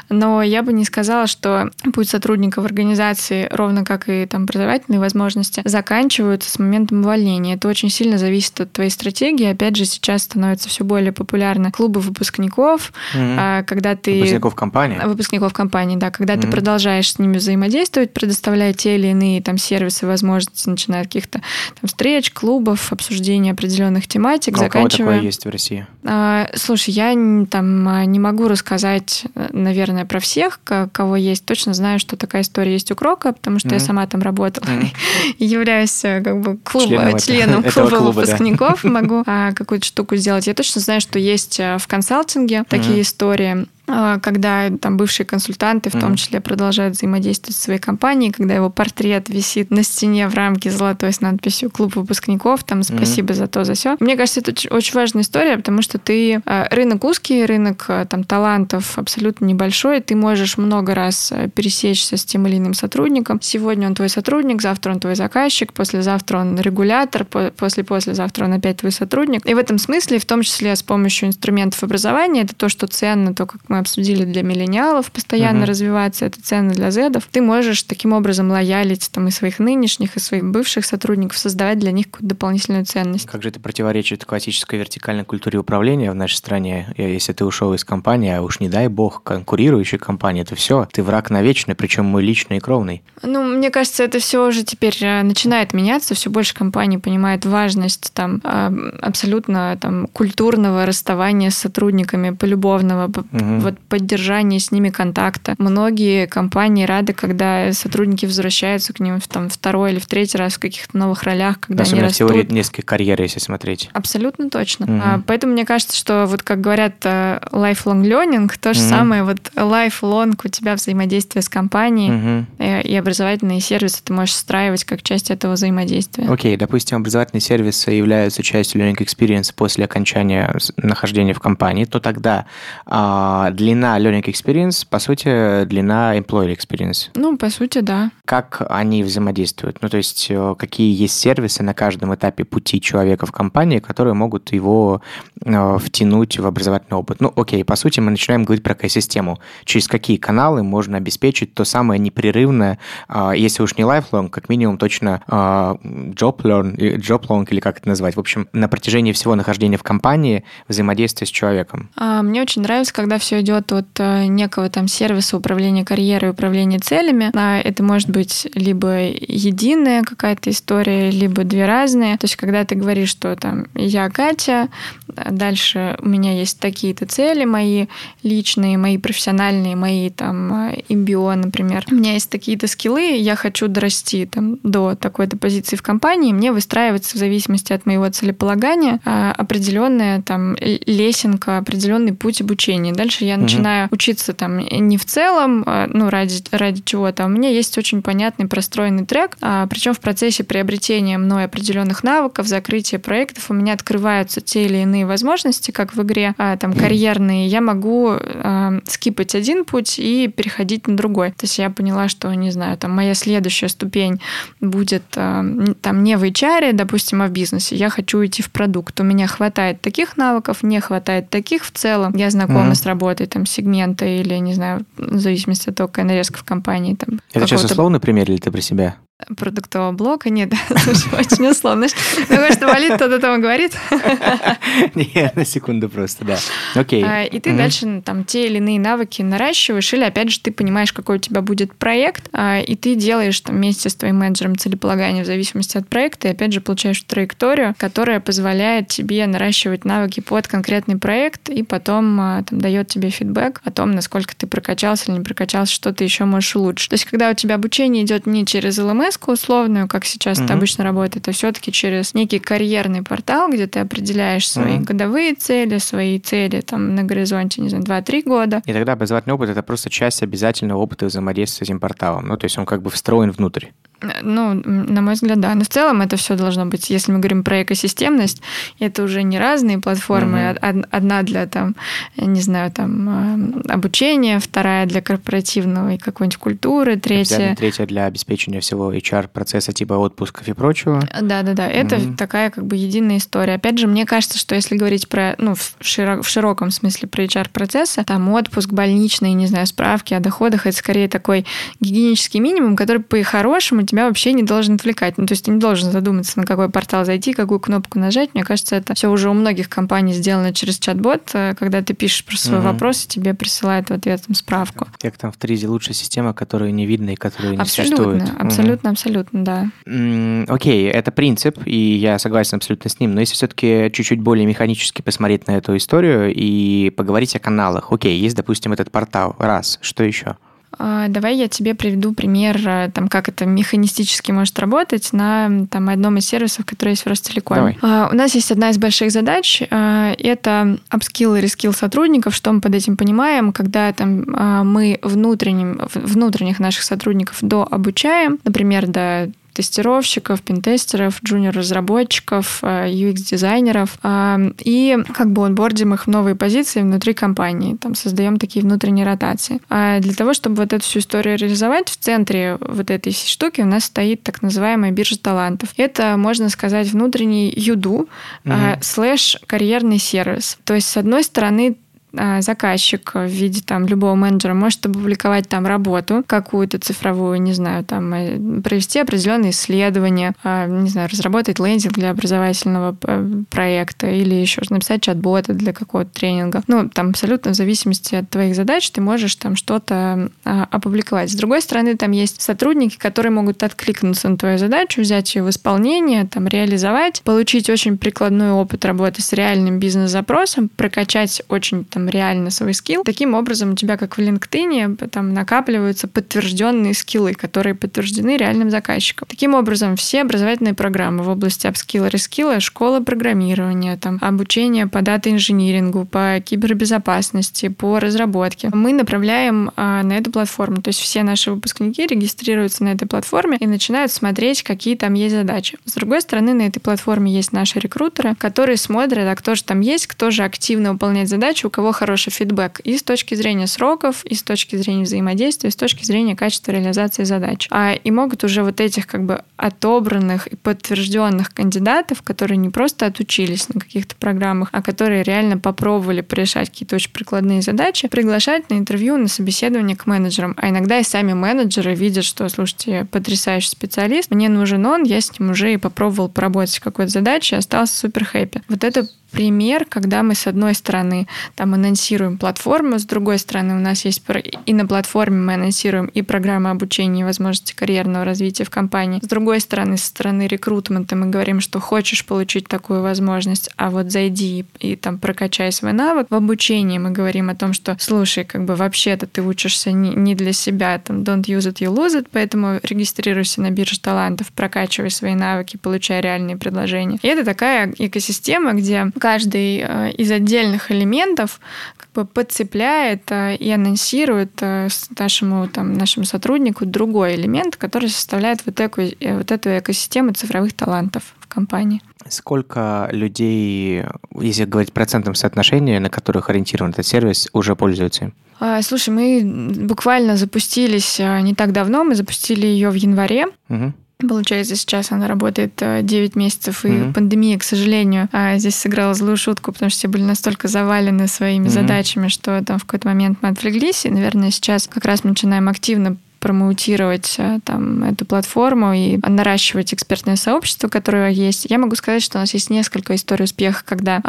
Но я бы не сказала, что путь сотрудника в организации, ровно как и там образовательные возможности, заканчиваются с моментом увольнения. Это очень сильно зависит от твоей стратегии. Опять же, сейчас становится все более популярно клубы выпускников, угу. когда ты... Выпускников компании? Выпускников компании, да. Когда угу. ты продолжаешь с ними взаимодействовать, предоставляя предоставляя те или иные там сервисы, возможности, начиная от каких-то там встреч, клубов, обсуждения определенных тематик, а заканчивая... У кого такое есть в России? А, слушай, я там а, не могу рассказать, наверное, про всех, кого есть. Точно знаю, что такая история есть у Крока, потому что mm-hmm. я сама там работала mm-hmm. и являюсь э, как бы клуб, членом, членом это, клуба клуба, выпускников, да. могу а, какую-то штуку сделать. Я точно знаю, что есть э, в консалтинге mm-hmm. такие истории. А, когда там бывшие консультанты в том числе продолжают взаимодействовать с своей компанией, когда его портрет висит на стене в рамке золотой с надписью «Клуб выпускников», там «Спасибо за то, за все». Мне кажется, это очень важная история, потому что ты а, рынок узкий, рынок а, там талантов абсолютно небольшой, ты можешь много раз пересечься с тем или иным сотрудником. Сегодня он твой сотрудник, завтра он твой заказчик, послезавтра он регулятор, после-послезавтра он опять твой сотрудник. И в этом смысле, в том числе с помощью инструментов образования, это то, что ценно, то, как мы мы обсудили, для миллениалов постоянно угу. развиваться, это ценно для зедов, ты можешь таким образом лоялить там и своих нынешних, и своих бывших сотрудников, создавать для них какую-то дополнительную ценность. Как же это противоречит классической вертикальной культуре управления в нашей стране? Если ты ушел из компании, а уж не дай бог, конкурирующей компании, это все, ты враг навечный, причем мой личный и кровный. Ну, мне кажется, это все уже теперь э, начинает меняться, все больше компаний понимает важность там абсолютно там культурного расставания с сотрудниками, полюбовного, угу вот поддержание с ними контакта. Многие компании рады, когда сотрудники возвращаются к ним в там, второй или в третий раз в каких-то новых ролях, когда Особенно они растут. в теории несколько карьер, если смотреть. Абсолютно точно. Угу. А, поэтому мне кажется, что вот как говорят э, lifelong learning, то же угу. самое, вот lifelong у тебя взаимодействие с компанией угу. и образовательные сервисы ты можешь встраивать как часть этого взаимодействия. Окей, okay, допустим, образовательные сервисы являются частью learning experience после окончания нахождения в компании, то тогда а, длина learning experience, по сути, длина employee experience. Ну, по сути, да. Как они взаимодействуют? Ну, то есть, э, какие есть сервисы на каждом этапе пути человека в компании, которые могут его э, втянуть в образовательный опыт? Ну, окей, по сути, мы начинаем говорить про экосистему. Через какие каналы можно обеспечить то самое непрерывное, э, если уж не lifelong, как минимум точно э, job learn, job long, или как это назвать. В общем, на протяжении всего нахождения в компании взаимодействие с человеком. А, мне очень нравится, когда все идет от э, некого там сервиса управления карьерой, управления целями. А, это может быть либо единая какая-то история, либо две разные. То есть, когда ты говоришь, что там я Катя, дальше у меня есть такие-то цели мои личные, мои профессиональные, мои там имбио, например. У меня есть такие-то скиллы, я хочу дорасти там до такой-то позиции в компании, мне выстраивается в зависимости от моего целеполагания а, определенная там лесенка, определенный путь обучения. Дальше я угу. начинаю учиться там не в целом, а, ну, ради, ради чего-то, а у меня есть очень понятный простроенный трек, а, причем в процессе приобретения мной определенных навыков, закрытия проектов у меня открываются те или иные возможности, как в игре, там, карьерные. Я могу скипать один путь и переходить на другой. То есть я поняла, что, не знаю, там, моя следующая ступень будет там не в HR, допустим, а в бизнесе. Я хочу идти в продукт. У меня хватает таких навыков, не хватает таких в целом. Я знакома mm-hmm. с работой там сегмента или, не знаю, в зависимости от того, какая нарезка в компании. Там, Это сейчас условный пример или ты про себя? Продуктового блока. Нет, слушай, очень условно. Такое, что болит, тот этого говорит. Нет, на секунду просто, да. Окей. А, и ты дальше ну, там те или иные навыки наращиваешь, или опять же ты понимаешь, какой у тебя будет проект, а, и ты делаешь там вместе с твоим менеджером целеполагание в зависимости от проекта, и опять же получаешь траекторию, которая позволяет тебе наращивать навыки под конкретный проект, и потом а, там дает тебе фидбэк о том, насколько ты прокачался или не прокачался, что ты еще можешь улучшить. То есть, когда у тебя обучение идет не через LMS, смс условную, как сейчас угу. это обычно работает, а все-таки через некий карьерный портал, где ты определяешь свои угу. годовые цели, свои цели там на горизонте, не знаю, 2-3 года. И тогда образовательный опыт – это просто часть обязательного опыта взаимодействия с этим порталом. Ну, то есть он как бы встроен внутрь. Ну, на мой взгляд, да. Но в целом это все должно быть, если мы говорим про экосистемность, это уже не разные платформы. Угу. Одна для там, не знаю, там обучения, вторая для корпоративного и какой-нибудь культуры, третья. Третья для обеспечения всего HR-процесса типа отпусков и прочего. Да, да, да. Это угу. такая как бы единая история. Опять же, мне кажется, что если говорить про, ну, в, широк, в широком смысле про HR-процессы, там отпуск, больничный, не знаю, справки о доходах, это скорее такой гигиенический минимум, который по-хорошему тебя вообще не должен отвлекать. Ну, то есть ты не должен задуматься, на какой портал зайти, какую кнопку нажать. Мне кажется, это все уже у многих компаний сделано через чат-бот, э, когда ты пишешь про свой угу. вопрос, и тебе присылают в ответ там, справку. Как там в Тризе лучшая система, которую не видно и которую не абсолютно, существует. Абсолютно, угу. абсолютно, да. Окей, это принцип, и я согласен абсолютно с ним. Но если все-таки чуть-чуть более механически посмотреть на эту историю и поговорить о каналах. Окей, есть, допустим, этот портал. Раз. Что еще? А, давай я тебе приведу пример, э, там, как это механистически может работать на там, одном из сервисов, который есть в Ростелекоме. Давай. У нас есть одна из больших задач, э, это апскилл и рескилл сотрудников. Что мы под этим понимаем? Когда там, а, мы внутренним, внутренних наших сотрудников дообучаем, например, до тестировщиков, пентестеров, джуниор-разработчиков, UX-дизайнеров, э, э, и как бы онбордим их в новые позиции внутри компании, там создаем такие внутренние ротации. А для того, чтобы вот эту всю историю реализовать, в центре вот этой штуки у нас стоит так называемая биржа талантов. Это, можно сказать, внутренний юду угу. слэш карьерный сервис. То есть, с одной стороны, а, заказчик в виде там любого менеджера может опубликовать там работу какую-то цифровую, не знаю, там э, провести определенные исследования, а, не знаю, разработать лендинг для образовательного э, проекта или еще написать чат-бота для какого-то тренинга. Ну, там абсолютно в зависимости от твоих задач ты можешь там что-то а, опубликовать. С другой стороны, там есть сотрудники, которые могут откликнуться на твою задачу, взять ее в исполнение, там реализовать, получить очень прикладной опыт работы с реальным бизнес-запросом, прокачать очень там реально свой скилл. Таким образом, у тебя, как в LinkedIn, там накапливаются подтвержденные скиллы, которые подтверждены реальным заказчиком. Таким образом, все образовательные программы в области апскилла, рескилла, школа программирования, там, обучение по дата-инжинирингу, по кибербезопасности, по разработке, мы направляем а, на эту платформу. То есть все наши выпускники регистрируются на этой платформе и начинают смотреть, какие там есть задачи. С другой стороны, на этой платформе есть наши рекрутеры, которые смотрят, а кто же там есть, кто же активно выполняет задачи, у кого кого хороший фидбэк и с точки зрения сроков, и с точки зрения взаимодействия, и с точки зрения качества реализации задач. А, и могут уже вот этих как бы отобранных и подтвержденных кандидатов, которые не просто отучились на каких-то программах, а которые реально попробовали порешать какие-то очень прикладные задачи, приглашать на интервью, на собеседование к менеджерам. А иногда и сами менеджеры видят, что, слушайте, потрясающий специалист, мне нужен он, я с ним уже и попробовал поработать какой-то задачей, остался супер хэппи. Вот это пример, когда мы с одной стороны там анонсируем платформу, с другой стороны у нас есть и на платформе мы анонсируем и программы обучения, и возможности карьерного развития в компании. С другой стороны, со стороны рекрутмента мы говорим, что хочешь получить такую возможность, а вот зайди и, и там прокачай свой навык. В обучении мы говорим о том, что слушай, как бы вообще-то ты учишься не, не для себя, там don't use it, you lose it, поэтому регистрируйся на бирже талантов, прокачивай свои навыки, получай реальные предложения. И это такая экосистема, где каждый э, из отдельных элементов как бы подцепляет э, и анонсирует э, нашему, там, нашему сотруднику другой элемент, который составляет вот, эту, вот эту экосистему цифровых талантов в компании. Сколько людей, если говорить процентном соотношении, на которых ориентирован этот сервис, уже пользуются им? А, слушай, мы буквально запустились не так давно, мы запустили ее в январе. Угу. Получается, сейчас она работает 9 э, месяцев, и mm-hmm. пандемия, к сожалению, а, здесь сыграла злую шутку, потому что все были настолько завалены своими mm-hmm. задачами, что там в какой-то момент мы отвлеклись, и, наверное, сейчас как раз мы начинаем активно промоутировать э, там, эту платформу и наращивать экспертное сообщество, которое есть. Я могу сказать, что у нас есть несколько историй успеха, когда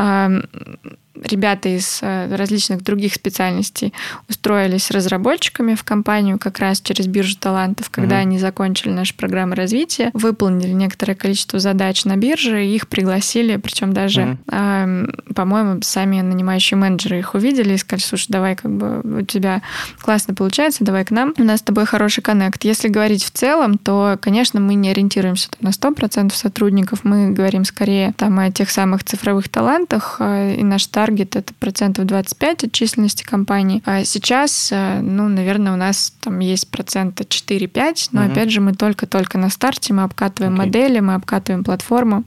ребята из э, различных других специальностей устроились разработчиками в компанию как раз через биржу талантов, когда угу. они закончили нашу программу развития, выполнили некоторое количество задач на бирже, и их пригласили, причем даже, угу. э, по-моему, сами нанимающие менеджеры их увидели и сказали, слушай, давай как бы у тебя классно получается, давай к нам, у нас с тобой хороший коннект. Если говорить в целом, то, конечно, мы не ориентируемся на 100% сотрудников, мы говорим скорее там о тех самых цифровых талантах, э, и наш таргет таргет это процентов 25 от численности компании. А сейчас, э, ну, наверное, у нас там есть процента 4-5, но угу. опять же мы только-только на старте, мы обкатываем okay. модели, мы обкатываем платформу.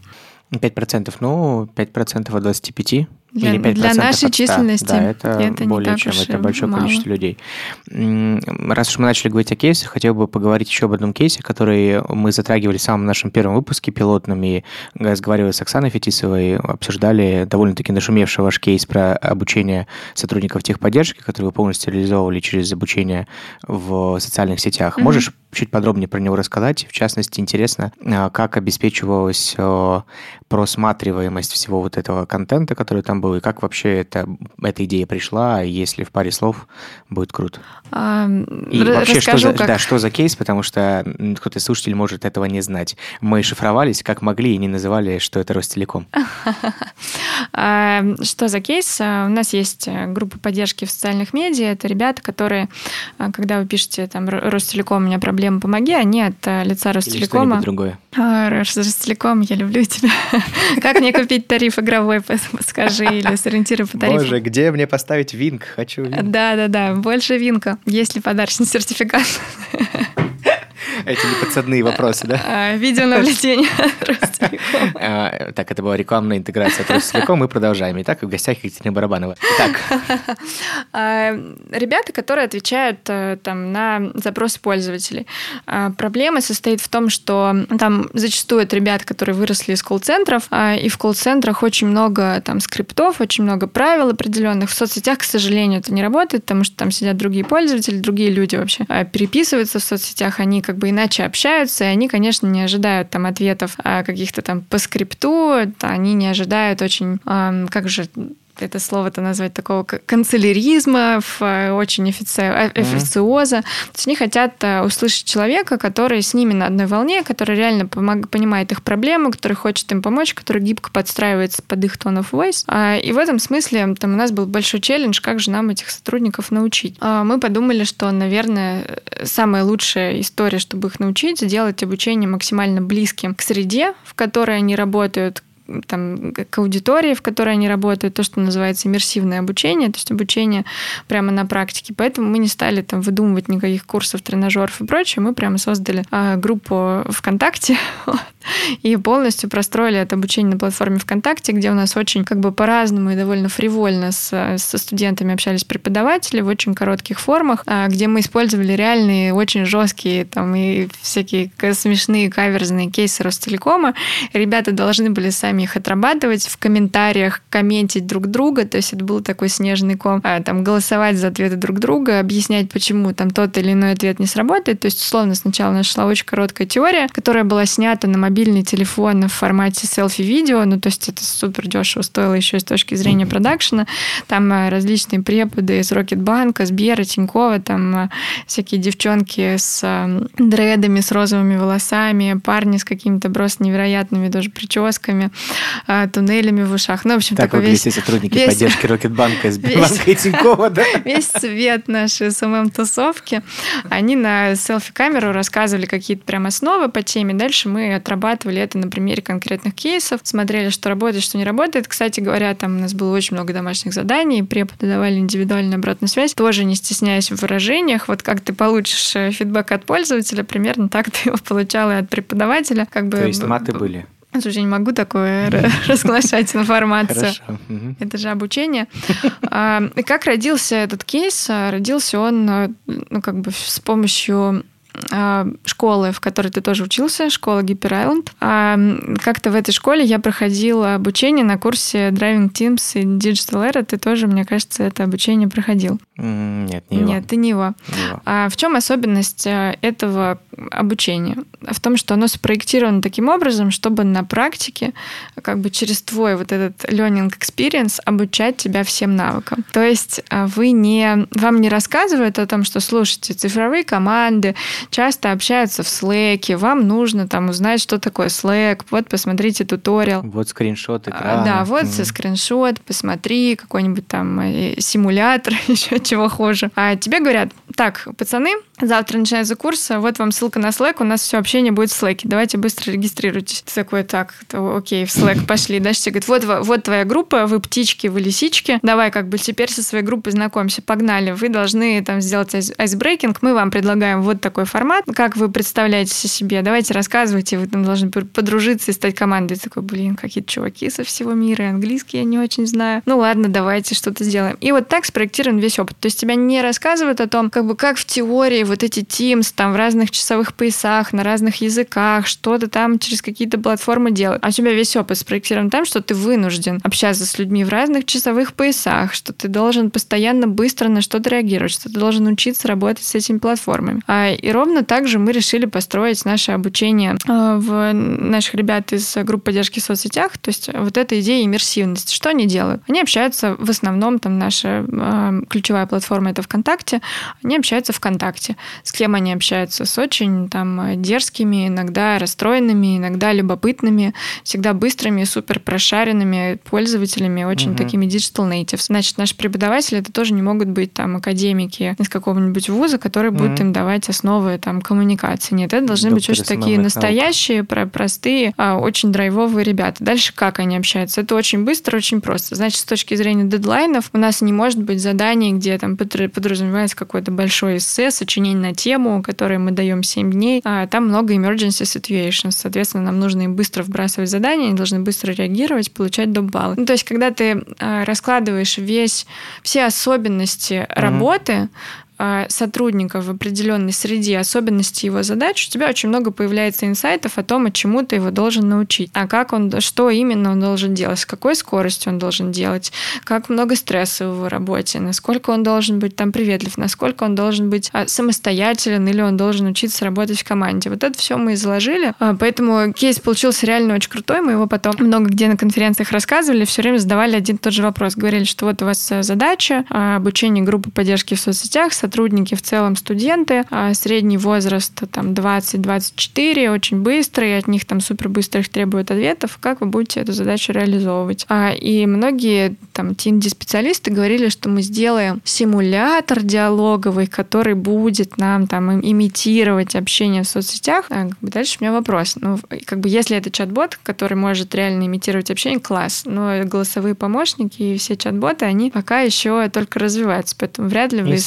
5%, ну, 5% от 25 для, Или 5% для нашей от 100. численности да, это, это более чем это большое мало. количество людей. Раз уж мы начали говорить о кейсах, хотел бы поговорить еще об одном кейсе, который мы затрагивали в самом нашем первом выпуске пилотном, и разговаривали с Оксаной Фетисовой, обсуждали довольно-таки нашумевший ваш кейс про обучение сотрудников техподдержки, который вы полностью реализовывали через обучение в социальных сетях. Mm-hmm. Можешь чуть подробнее про него рассказать? В частности, интересно, а, как обеспечивалась просматриваемость всего вот этого контента, который там был, и как вообще это, эта идея пришла, если в паре слов будет круто. А, и вообще, расскажу, что за, как... да, что за кейс, потому что кто-то из слушателей может этого не знать. Мы шифровались как могли и не называли, что это Ростелеком. А, что за кейс? А, у нас есть э, группа поддержки в социальных медиа. Это ребята, которые, когда вы пишете там Ростелеком, у меня проблема, помоги, они от э, лица Ростелекома. Или другое. Ростелеком, я люблю тебя. Как мне купить тариф игровой, скажи, или сориентируй по тарифу. Боже, где мне поставить винк? Хочу винк. Да-да-да, больше винка. Есть ли подарочный сертификат? Эти не подсадные вопросы, да? А, видео наблюдение а, Так, это была рекламная интеграция Ростелеком. Мы продолжаем. Итак, в гостях Екатерина Барабанова. Итак. А, ребята, которые отвечают э, там на запросы пользователей. Проблема состоит в том, что там зачастую это ребята, которые выросли из колл-центров, и в колл-центрах очень много там скриптов, очень много правил определенных. В соцсетях, к сожалению, это не работает, потому что там сидят другие пользователи, другие люди вообще переписываются в соцсетях, они как бы иначе общаются, и они, конечно, не ожидают там ответов а, каких-то там по скрипту, они не ожидают очень, как же это слово-то назвать такого канцеляризма, э, очень офици... официоза. Mm-hmm. То есть они хотят э, услышать человека, который с ними на одной волне, который реально помог... понимает их проблемы, который хочет им помочь, который гибко подстраивается под их tone of voice. А, и в этом смысле там у нас был большой челлендж, как же нам этих сотрудников научить. А, мы подумали, что, наверное, самая лучшая история, чтобы их научить, сделать обучение максимально близким к среде, в которой они работают, там, к аудитории, в которой они работают, то, что называется иммерсивное обучение, то есть обучение прямо на практике. Поэтому мы не стали там выдумывать никаких курсов, тренажеров и прочее. Мы прямо создали а, группу ВКонтакте и полностью простроили это обучение на платформе ВКонтакте, где у нас очень как бы по-разному и довольно фривольно с, со студентами общались преподаватели в очень коротких формах, а, где мы использовали реальные, очень жесткие там и всякие смешные каверзные кейсы Ростелекома. Ребята должны были сами их отрабатывать, в комментариях комментить друг друга, то есть это был такой снежный ком, а, там голосовать за ответы друг друга, объяснять, почему там тот или иной ответ не сработает. То есть, условно, сначала наша шла очень короткая теория, которая была снята на мобильный телефон в формате селфи-видео, ну, то есть это супер дешево стоило еще с точки зрения продакшена. Там а, различные преподы из Рокетбанка, Сбера, Тинькова, там а, всякие девчонки с дредами, с розовыми волосами, парни с какими-то просто невероятными даже прическами, туннелями в ушах. Ну, в общем, так такой весь... все сотрудники весь... поддержки Рокетбанка, Сбербанка и Тинькова, да? Весь цвет нашей СММ-тусовки. Они на селфи-камеру рассказывали какие-то прям основы по теме. Дальше мы отрабатывали это на примере конкретных кейсов, смотрели, что работает, что не работает. Кстати говоря, там у нас было очень много домашних заданий, преподы давали индивидуальную обратную связь, тоже не стесняясь в выражениях. Вот как ты получишь э, фидбэк от пользователя, примерно так ты его получал и от преподавателя. Как бы... То есть маты были? Слушай, не могу такое разглашать информацию. Это же обучение. А, как родился этот кейс? Родился он ну, как бы с помощью а, школы, в которой ты тоже учился, школа Гипер Айленд. А как-то в этой школе я проходила обучение на курсе Driving Teams и Digital Era. Ты тоже, мне кажется, это обучение проходил. Нет, не его. Нет, ты не его. Не его. А в чем особенность э, этого обучения? В том, что оно спроектировано таким образом, чтобы на практике, как бы через твой вот этот learning experience обучать тебя всем навыкам. То есть э, вы не, вам не рассказывают о том, что, слушайте, цифровые команды, часто общаются в Slack, вам нужно там узнать, что такое Slack, вот посмотрите туториал. Вот скриншот а, экрана. Да, вот mm. скриншот, посмотри, какой-нибудь там э, симулятор, еще чего хуже. А тебе говорят, так, пацаны, завтра начинается курс, вот вам ссылка на Slack, у нас все общение будет в Slack, давайте быстро регистрируйтесь. Ты такой, так, окей, в Slack пошли. Дальше тебе говорят, вот, вот твоя группа, вы птички, вы лисички, давай как бы теперь со своей группой знакомься, погнали, вы должны там сделать айсбрейкинг, мы вам предлагаем вот такой формат, как вы представляете себе, давайте рассказывайте, вы там должны подружиться и стать командой. Ты такой, блин, какие-то чуваки со всего мира, английский я не очень знаю. Ну ладно, давайте что-то сделаем. И вот так спроектирован весь опыт. То есть тебя не рассказывают о том, как бы как в теории вот эти Teams там в разных часовых поясах, на разных языках, что-то там через какие-то платформы делают. А у тебя весь опыт спроектирован там, что ты вынужден общаться с людьми в разных часовых поясах, что ты должен постоянно быстро на что-то реагировать, что ты должен учиться работать с этими платформами. А, и ровно так же мы решили построить наше обучение а, в наших ребят из группы поддержки в соцсетях. То есть вот эта идея иммерсивности. Что они делают? Они общаются в основном, там наша а, ключевая платформа это ВКонтакте, они общаются ВКонтакте. С кем они общаются? С очень там дерзкими, иногда расстроенными, иногда любопытными, всегда быстрыми, супер прошаренными пользователями, очень угу. такими digital natives. Значит, наши преподаватели это тоже не могут быть там академики из какого-нибудь вуза, которые угу. будут им давать основы там коммуникации. Нет, это должны Доктор быть очень такие настоящие, наук. простые, а, очень драйвовые ребята. Дальше как они общаются? Это очень быстро, очень просто. Значит, с точки зрения дедлайнов у нас не может быть заданий, где там подразумевается какой-то большой эссе, сочинение на тему, которое мы даем 7 дней. А там много emergency situations. Соответственно, нам нужно им быстро вбрасывать задания, они должны быстро реагировать, получать доп. баллы. Ну, то есть, когда ты а, раскладываешь весь, все особенности mm-hmm. работы, сотрудника в определенной среде, особенности его задач, у тебя очень много появляется инсайтов о том, чему ты его должен научить. А как он, что именно он должен делать, с какой скоростью он должен делать, как много стресса в его работе, насколько он должен быть там приветлив, насколько он должен быть а, самостоятелен или он должен учиться работать в команде. Вот это все мы изложили. А, поэтому кейс получился реально очень крутой. Мы его потом много где на конференциях рассказывали, все время задавали один и тот же вопрос. Говорили, что вот у вас задача обучение группы поддержки в соцсетях, сотрудники в целом студенты, а средний возраст там 20-24, очень быстрый, от них там супер быстрых требуют ответов, как вы будете эту задачу реализовывать. А, и многие там TND-специалисты говорили, что мы сделаем симулятор диалоговый, который будет нам там имитировать общение в соцсетях. А, дальше у меня вопрос. Ну, как бы если это чат-бот, который может реально имитировать общение, класс. Но голосовые помощники и все чат-боты, они пока еще только развиваются. Поэтому вряд ли вы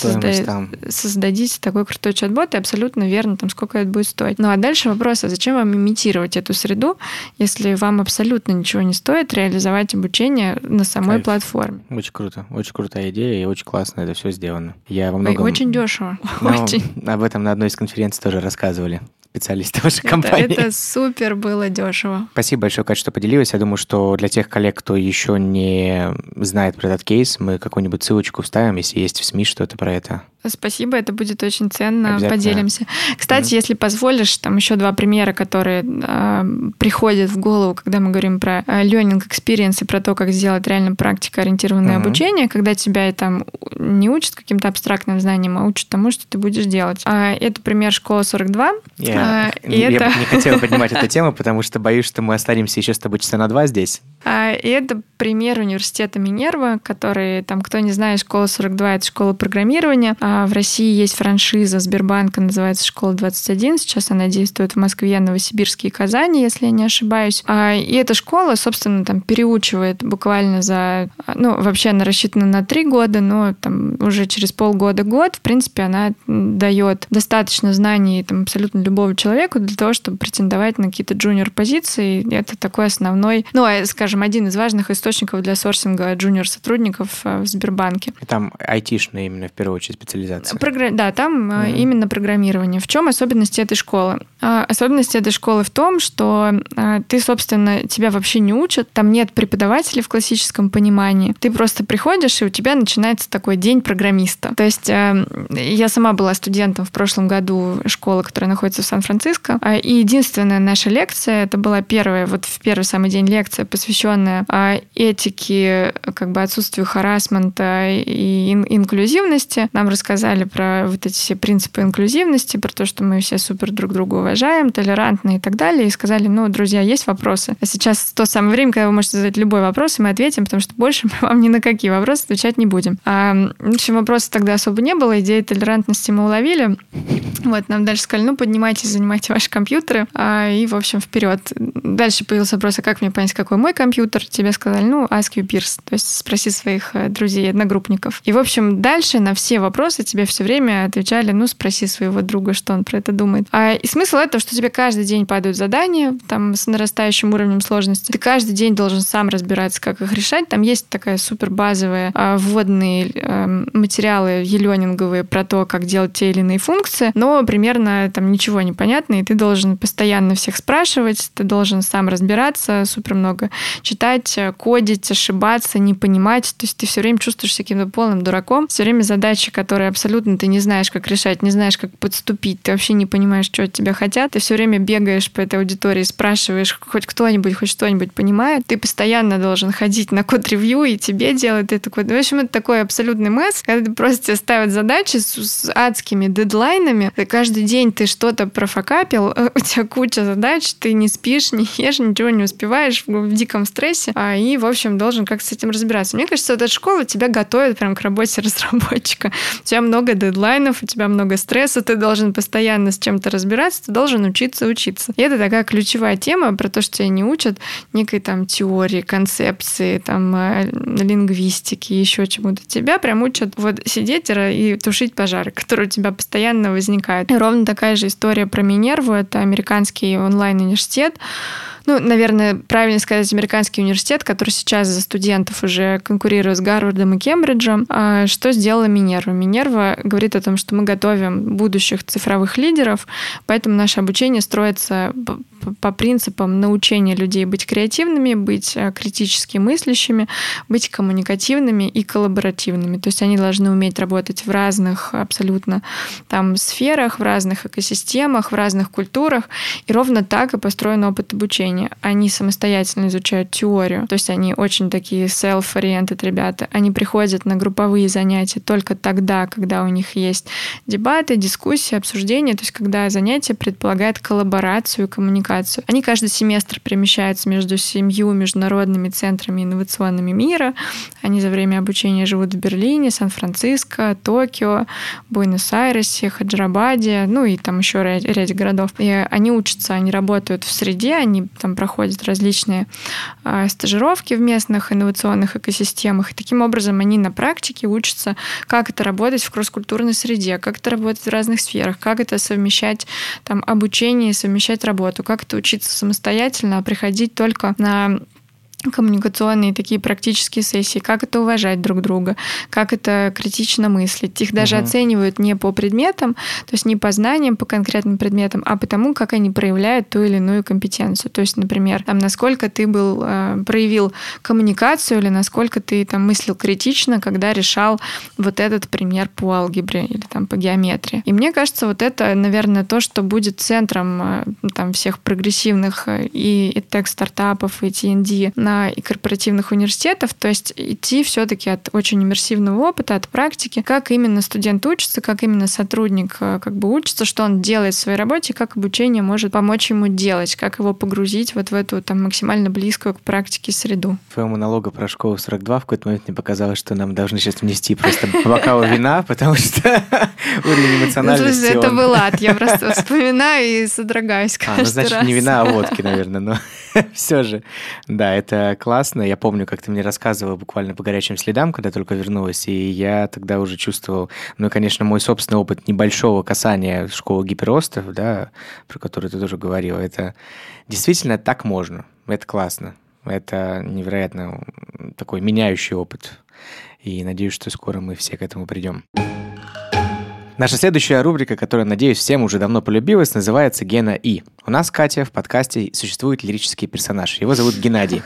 созда... создадите такой крутой чат-бот, и абсолютно верно, там, сколько это будет стоить. Ну а дальше вопрос, а зачем вам имитировать эту среду, если вам абсолютно ничего не стоит реализовать обучение на самой Кайф. платформе? Очень круто. Очень крутая идея и очень классно это все сделано. Я во многом... Ой, очень дешево. Ну, очень. Об этом на одной из конференций тоже рассказывали специалисты вашей это, компании. Это супер было дешево. Спасибо большое, Катя, что поделилась. Я думаю, что для тех коллег, кто еще не знает про этот кейс, мы какую-нибудь ссылочку вставим, если есть в СМИ что-то про это. Спасибо, это будет очень ценно. Поделимся. Кстати, mm-hmm. если позволишь, там еще два примера, которые э, приходят в голову, когда мы говорим про э, learning experience и про то, как сделать реально практикоориентированное mm-hmm. обучение, когда тебя там не учат каким-то абстрактным знаниям, а учат тому, что ты будешь делать. А, это пример школы 42. Я, а, и я это... не хотела поднимать эту тему, потому что боюсь, что мы останемся еще с тобой часа на два здесь. А, и это пример университета Минерва, который, там, кто не знает, школа 42 — это школа программирования. А в России есть франшиза Сбербанка, называется «Школа 21». Сейчас она действует в Москве, Новосибирске и Казани, если я не ошибаюсь. А, и эта школа, собственно, там переучивает буквально за... Ну, вообще она рассчитана на три года, но там уже через полгода-год, в принципе, она дает достаточно знаний там, абсолютно любого человека для того, чтобы претендовать на какие-то джуниор-позиции. Это такой основной, ну, а, скажем, один из важных источников для сорсинга джуниор-сотрудников э, в Сбербанке. Там айтишная именно в первую очередь специализация. Програ... Да, там mm-hmm. именно программирование. В чем особенности этой школы? А, особенность этой школы в том, что а, ты, собственно, тебя вообще не учат, там нет преподавателей в классическом понимании. Ты просто приходишь, и у тебя начинается такой день программиста. То есть я сама была студентом в прошлом году школы, которая находится в Сан-Франциско, и единственная наша лекция, это была первая, вот в первый самый день лекция, посвященная посвященная а, этике, как бы отсутствию харасмента и инклюзивности. Нам рассказали про вот эти все принципы инклюзивности, про то, что мы все супер друг друга уважаем, толерантны и так далее. И сказали, ну, друзья, есть вопросы. А сейчас то самое время, когда вы можете задать любой вопрос, и мы ответим, потому что больше мы вам ни на какие вопросы отвечать не будем. А, в общем, вопросов тогда особо не было. Идеи толерантности мы уловили. Вот, нам дальше сказали, ну, поднимайтесь, занимайте ваши компьютеры. А, и, в общем, вперед. Дальше появился вопрос, а как мне понять, какой мой компьютер? тебе сказали, ну, ask your peers, то есть спроси своих э, друзей, одногруппников. И, в общем, дальше на все вопросы тебе все время отвечали, ну, спроси своего друга, что он про это думает. А, и смысл этого, что тебе каждый день падают задания, там, с нарастающим уровнем сложности. Ты каждый день должен сам разбираться, как их решать. Там есть такая супер базовая а, вводные а, материалы еленинговые про то, как делать те или иные функции, но примерно там ничего не понятно, и ты должен постоянно всех спрашивать, ты должен сам разбираться, супер много читать, э, кодить, ошибаться, не понимать. То есть ты все время чувствуешь себя каким-то полным дураком. Все время задачи, которые абсолютно ты не знаешь, как решать, не знаешь, как подступить, ты вообще не понимаешь, что от тебя хотят. Ты все время бегаешь по этой аудитории, спрашиваешь, хоть кто-нибудь, хоть что-нибудь понимает. Ты постоянно должен ходить на код-ревью, и тебе делают это код. В общем, это такой абсолютный месс, когда ты просто тебе ставят задачи с, с адскими дедлайнами. И каждый день ты что-то профокапил, у тебя куча задач, ты не спишь, не ешь, ничего не успеваешь в диком стрессе, а, и, в общем, должен как-то с этим разбираться. Мне кажется, вот эта школа тебя готовит прям к работе разработчика. У тебя много дедлайнов, у тебя много стресса, ты должен постоянно с чем-то разбираться, ты должен учиться учиться. И это такая ключевая тема про то, что тебя не учат некой там теории, концепции, там, э, лингвистики, еще чему-то. Тебя прям учат вот сидеть и тушить пожары, которые у тебя постоянно возникают. И ровно такая же история про Минерву. Это американский онлайн-университет, ну, наверное, правильно сказать, американский университет, который сейчас за студентов уже конкурирует с Гарвардом и Кембриджем. А что сделала Минерва? Минерва говорит о том, что мы готовим будущих цифровых лидеров, поэтому наше обучение строится по принципам научения людей быть креативными, быть э, критически мыслящими, быть коммуникативными и коллаборативными. То есть они должны уметь работать в разных абсолютно там сферах, в разных экосистемах, в разных культурах. И ровно так и построен опыт обучения обучения. Они самостоятельно изучают теорию, то есть они очень такие self-oriented ребята. Они приходят на групповые занятия только тогда, когда у них есть дебаты, дискуссии, обсуждения, то есть когда занятие предполагает коллаборацию, коммуникацию. Они каждый семестр перемещаются между семью международными центрами инновационными мира. Они за время обучения живут в Берлине, Сан-Франциско, Токио, Буэнос-Айресе, Хаджрабаде, ну и там еще ряд, ряд городов. И они учатся, они работают в среде, они там проходят различные э, стажировки в местных инновационных экосистемах. И таким образом они на практике учатся, как это работать в кросс-культурной среде, как это работать в разных сферах, как это совмещать там, обучение, совмещать работу, как это учиться самостоятельно, а приходить только на коммуникационные такие практические сессии, как это уважать друг друга, как это критично мыслить. Их даже угу. оценивают не по предметам, то есть не по знаниям, по конкретным предметам, а по тому, как они проявляют ту или иную компетенцию. То есть, например, там, насколько ты был, э, проявил коммуникацию или насколько ты там мыслил критично, когда решал вот этот пример по алгебре или там по геометрии. И мне кажется, вот это, наверное, то, что будет центром э, там всех прогрессивных э, и, и тег-стартапов, и TND на и корпоративных университетов, то есть идти все-таки от очень иммерсивного опыта, от практики, как именно студент учится, как именно сотрудник э, как бы учится, что он делает в своей работе, как обучение может помочь ему делать, как его погрузить вот в эту там максимально близкую к практике среду. Твоего монолога про школу 42 в какой-то момент мне показалось, что нам должны сейчас внести просто бокал вина, потому что уровень эмоциональности... Это был ад, я просто вспоминаю и содрогаюсь А, ну значит, не вина, а водки, наверное, но все же. Да, это классно. Я помню, как ты мне рассказывал буквально по горячим следам, когда только вернулась, и я тогда уже чувствовал, ну, конечно, мой собственный опыт небольшого касания школы гиперостов, да, про который ты тоже говорил, это действительно так можно. Это классно. Это невероятно такой меняющий опыт. И надеюсь, что скоро мы все к этому придем. Наша следующая рубрика, которая, надеюсь, всем уже давно полюбилась, называется «Гена И». У нас, Катя, в подкасте существует лирический персонаж. Его зовут Геннадий.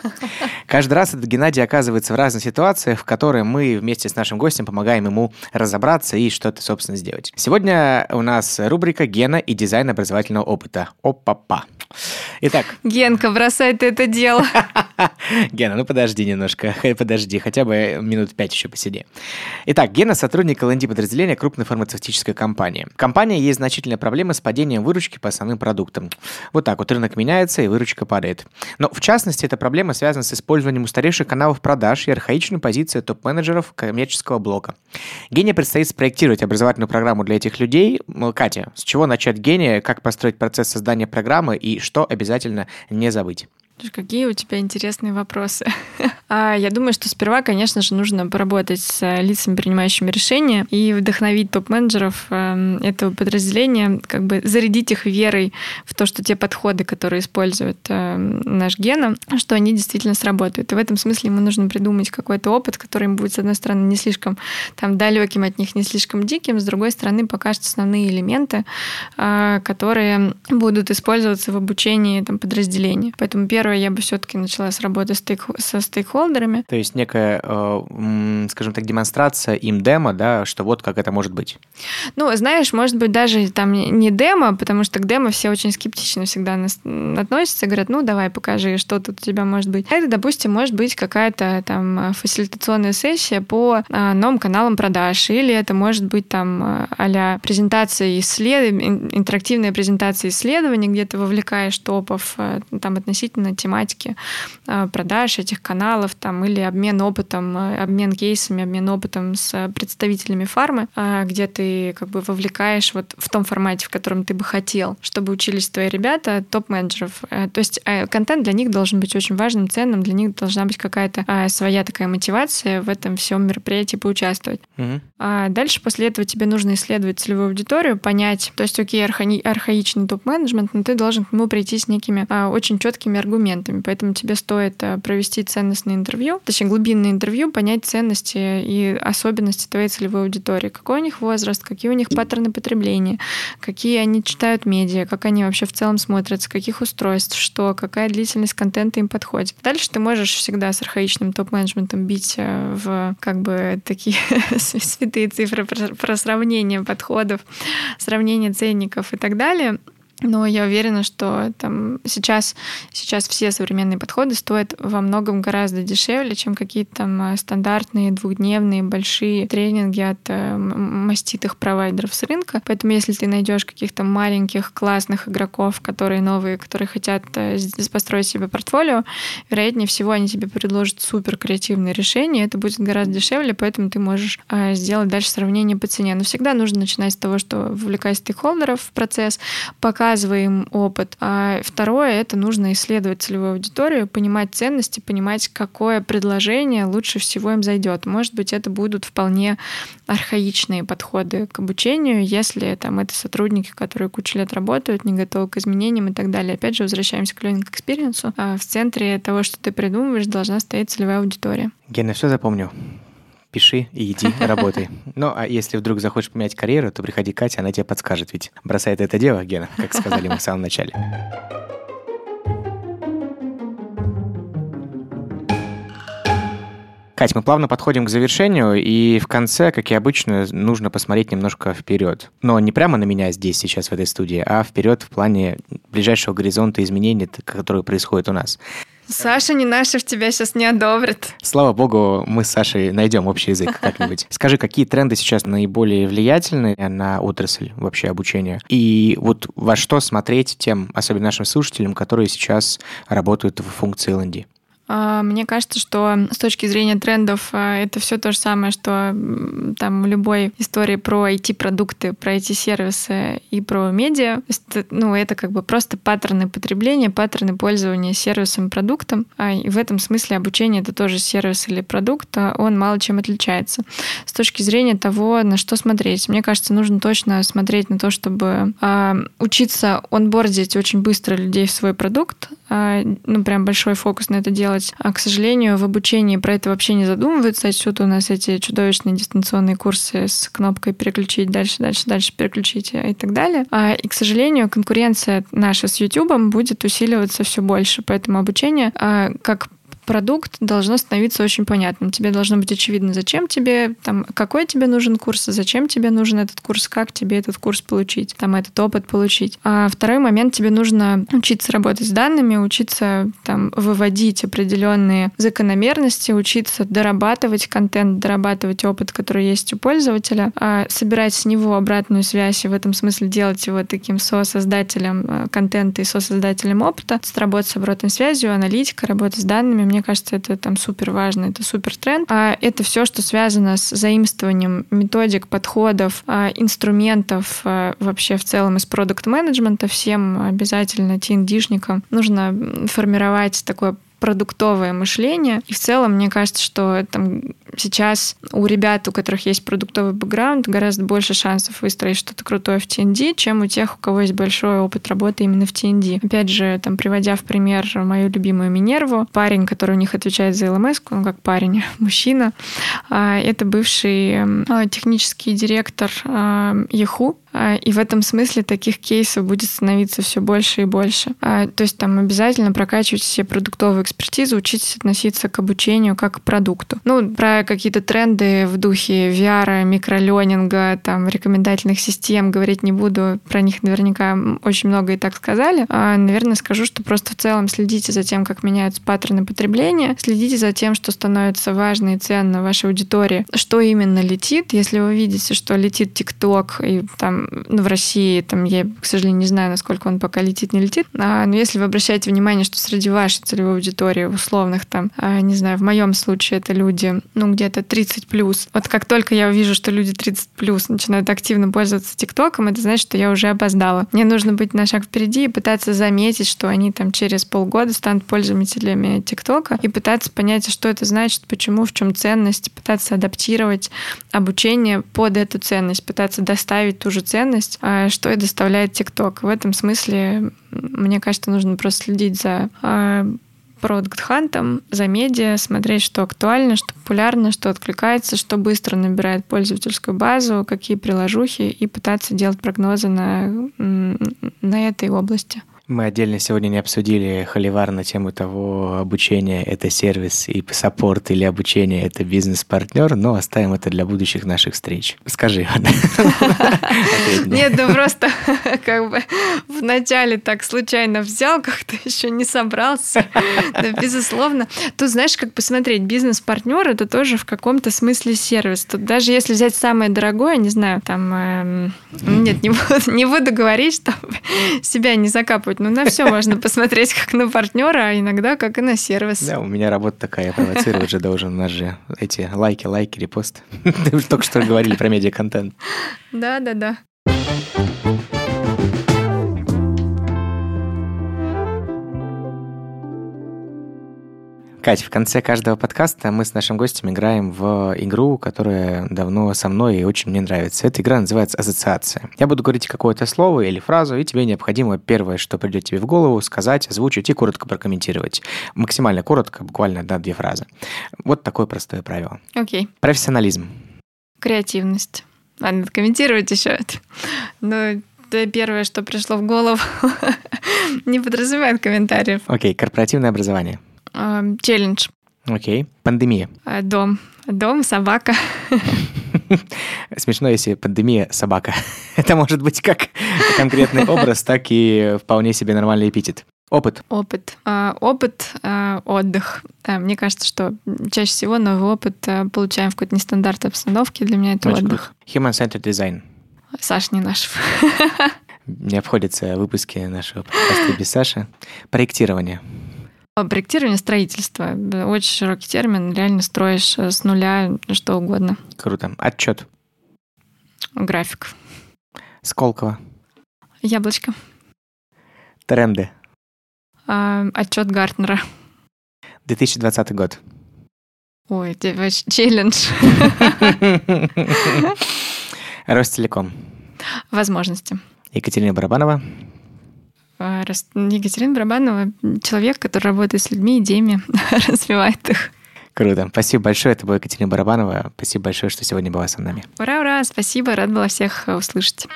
Каждый раз этот Геннадий оказывается в разных ситуациях, в которые мы вместе с нашим гостем помогаем ему разобраться и что-то, собственно, сделать. Сегодня у нас рубрика «Гена и дизайн образовательного опыта». Опа-па. Итак. Генка, бросай ты это дело. Гена, ну подожди немножко, подожди, хотя бы минут пять еще посиди. Итак, Гена – сотрудник ЛНД подразделения крупной фармацевтической компании. В компании есть значительная проблема с падением выручки по основным продуктам. Вот так вот рынок меняется, и выручка падает. Но в частности, эта проблема связана с использованием устаревших каналов продаж и архаичной позиции топ-менеджеров коммерческого блока. Гене предстоит спроектировать образовательную программу для этих людей. Катя, с чего начать Гения, как построить процесс создания программы и что обязательно не забыть? Какие у тебя интересные вопросы. А, я думаю, что сперва, конечно же, нужно поработать с э, лицами, принимающими решения, и вдохновить топ-менеджеров эм, этого подразделения, как бы зарядить их верой в то, что те подходы, которые использует эм, наш Гена, что они действительно сработают. И в этом смысле ему нужно придумать какой-то опыт, который будет, с одной стороны, не слишком там далеким от них, не слишком диким, с другой стороны, покажет основные элементы, э, которые будут использоваться в обучении там, подразделения. Поэтому первое первое, я бы все-таки начала с работы стейк... со стейкхолдерами. То есть некая, э, скажем так, демонстрация им демо, да, что вот как это может быть. Ну, знаешь, может быть, даже там не демо, потому что к демо все очень скептично всегда относятся, говорят, ну, давай, покажи, что тут у тебя может быть. Это, допустим, может быть какая-то там фасилитационная сессия по а, новым каналам продаж, или это может быть там а презентация исследований, интерактивная презентация исследований, где ты вовлекаешь топов э, там относительно тематики э, продаж этих каналов там, или обмен опытом, э, обмен кейсами, обмен опытом с представителями фармы, э, где ты как бы вовлекаешь вот в том формате, в котором ты бы хотел, чтобы учились твои ребята, топ-менеджеров. То есть контент для них должен быть очень важным, ценным, для них должна быть какая-то своя такая мотивация в этом всем мероприятии поучаствовать. Угу. А дальше после этого тебе нужно исследовать целевую аудиторию, понять, то есть окей, арха- архаичный топ-менеджмент, но ты должен к нему прийти с некими очень четкими аргументами, аргументами. Поэтому тебе стоит э, провести ценностное интервью, точнее глубинное интервью, понять ценности и особенности твоей целевой аудитории. Какой у них возраст, какие у них паттерны потребления, какие они читают медиа, как они вообще в целом смотрят, с каких устройств, что, какая длительность контента им подходит. Дальше ты можешь всегда с архаичным топ-менеджментом бить э, в как бы такие святые цифры про сравнение подходов, сравнение ценников и так далее. Но я уверена, что там сейчас, сейчас все современные подходы стоят во многом гораздо дешевле, чем какие-то там э, стандартные двухдневные большие тренинги от э, маститых провайдеров с рынка. Поэтому если ты найдешь каких-то маленьких классных игроков, которые новые, которые хотят э, построить себе портфолио, вероятнее всего они тебе предложат супер креативное решение, это будет гораздо дешевле, поэтому ты можешь сделать дальше сравнение по цене. Но всегда нужно начинать с того, что вовлекать стейкхолдеров в процесс, пока показываем опыт. А второе — это нужно исследовать целевую аудиторию, понимать ценности, понимать, какое предложение лучше всего им зайдет. Может быть, это будут вполне архаичные подходы к обучению, если там это сотрудники, которые кучу лет работают, не готовы к изменениям и так далее. Опять же, возвращаемся к learning experience. А в центре того, что ты придумываешь, должна стоять целевая аудитория. Гена, все запомню пиши и иди, работай. Ну, а если вдруг захочешь поменять карьеру, то приходи к Кате, она тебе подскажет, ведь бросает это дело, Гена, как сказали мы в самом начале. Кать, мы плавно подходим к завершению, и в конце, как и обычно, нужно посмотреть немножко вперед. Но не прямо на меня здесь, сейчас, в этой студии, а вперед в плане ближайшего горизонта изменений, которые происходят у нас. Саша не наша в тебя сейчас не одобрит. Слава богу, мы с Сашей найдем общий язык как-нибудь. Скажи, какие тренды сейчас наиболее влиятельны на отрасль вообще обучения? И вот во что смотреть тем, особенно нашим слушателям, которые сейчас работают в функции L&D? А, мне кажется, что с точки зрения трендов а, это все то же самое, что там любой истории про IT-продукты, про IT-сервисы и про медиа. Ну, это как бы просто паттерны потребления, паттерны пользования сервисом, продуктом. А, и в этом смысле обучение это тоже сервис или продукт, он мало чем отличается. С точки зрения того, на что смотреть, мне кажется, нужно точно смотреть на то, чтобы учиться онбордить очень быстро людей в свой продукт, ну, прям большой фокус на это делать делать. А, к сожалению, в обучении про это вообще не задумываются. Отсюда у нас эти чудовищные дистанционные курсы с кнопкой переключить дальше, дальше, дальше переключить и так далее. А, и, к сожалению, конкуренция наша с YouTube будет усиливаться все больше. Поэтому обучение а, как продукт должно становиться очень понятным. Тебе должно быть очевидно, зачем тебе, там, какой тебе нужен курс, зачем тебе нужен этот курс, как тебе этот курс получить, там, этот опыт получить. А второй момент, тебе нужно учиться работать с данными, учиться там, выводить определенные закономерности, учиться дорабатывать контент, дорабатывать опыт, который есть у пользователя, а собирать с него обратную связь и в этом смысле делать его таким сосоздателем э, контента и сосоздателем опыта, работать с обратной связью, аналитика, работа с данными. Мне мне кажется, это там супер важно, это супер тренд. А это все, что связано с заимствованием методик, подходов, а, инструментов а, вообще в целом из продукт-менеджмента. Всем обязательно TND-шникам нужно формировать такое продуктовое мышление. И в целом, мне кажется, что там сейчас у ребят, у которых есть продуктовый бэкграунд, гораздо больше шансов выстроить что-то крутое в TND, чем у тех, у кого есть большой опыт работы именно в TND. Опять же, там, приводя в пример мою любимую Минерву, парень, который у них отвечает за LMS, ну, как парень, мужчина, а, это бывший технический директор Yahoo, а, и в этом смысле таких кейсов будет становиться все больше и больше. А, то есть там обязательно прокачивать все продуктовую экспертизу, учитесь относиться к обучению как к продукту. Ну, про какие-то тренды в духе VR, микроленинга, там, рекомендательных систем говорить не буду. Про них наверняка очень много и так сказали. А, наверное, скажу, что просто в целом следите за тем, как меняются паттерны потребления, следите за тем, что становится важно и ценно вашей аудитории, что именно летит. Если вы видите, что летит ТикТок и там ну, в России, там, я, к сожалению, не знаю, насколько он пока летит, не летит, а, но если вы обращаете внимание, что среди вашей целевой аудитории, условных там, а, не знаю, в моем случае это люди, ну, где-то 30 плюс. Вот как только я увижу, что люди 30 плюс начинают активно пользоваться ТикТоком, это значит, что я уже опоздала. Мне нужно быть на шаг впереди и пытаться заметить, что они там через полгода станут пользователями ТикТока и пытаться понять, что это значит, почему, в чем ценность, пытаться адаптировать обучение под эту ценность, пытаться доставить ту же ценность, а что и доставляет ТикТок. В этом смысле, мне кажется, нужно просто следить за а, продукт-хантом, за медиа, смотреть, что актуально, что популярно, что откликается, что быстро набирает пользовательскую базу, какие приложухи, и пытаться делать прогнозы на, на этой области. Мы отдельно сегодня не обсудили холивар на тему того, обучение — это сервис и саппорт или обучение — это бизнес-партнер, но оставим это для будущих наших встреч. Скажи, Нет, да просто как бы вначале так случайно взял, как-то еще не собрался. Да, безусловно. Тут, знаешь, как посмотреть, бизнес-партнер — это тоже в каком-то смысле сервис. Тут даже если взять самое дорогое, не знаю, там... Эм, нет, не буду говорить, чтобы себя не закапывать делать. Ну, на все можно посмотреть как на партнера, а иногда как и на сервис. Да, у меня работа такая, я провоцировать же должен. У нас же эти лайки, лайки, репосты. Ты только что говорили про медиа-контент. Да, да, да. Кать, в конце каждого подкаста мы с нашим гостем играем в игру, которая давно со мной и очень мне нравится. Эта игра называется «Ассоциация». Я буду говорить какое-то слово или фразу, и тебе необходимо первое, что придет тебе в голову, сказать, озвучить и коротко прокомментировать. Максимально коротко, буквально одна-две фразы. Вот такое простое правило. Окей. Okay. Профессионализм. Креативность. Ладно, комментировать еще. Но это первое, что пришло в голову, не подразумевает комментариев. Окей, okay. корпоративное образование. Челлендж. Окей. Пандемия. Э, дом. Дом, собака. Смешно, если пандемия собака. Это может быть как конкретный образ, так и вполне себе нормальный эпитет. Опыт. Опыт. А, опыт, а, отдых. А, мне кажется, что чаще всего новый опыт получаем в какой-то нестандартной обстановке. Для меня это Очень отдых. Human-centered design. Саш не наш. Не обходятся выпуски нашего подкаста без Саши. Проектирование. Проектирование строительства. Очень широкий термин. Реально строишь э, с нуля что угодно. Круто. Отчет. График. Сколково. Яблочко. Тренды. А, отчет Гартнера. 2020 год. Ой, это челлендж. Ростелеком. Возможности. Екатерина Барабанова. А, Екатерина Барабанова — человек, который работает с людьми, идеями, развивает их. Круто. Спасибо большое. Это была Екатерина Барабанова. Спасибо большое, что сегодня была со нами. Ура, ура. Спасибо. Рад была всех услышать.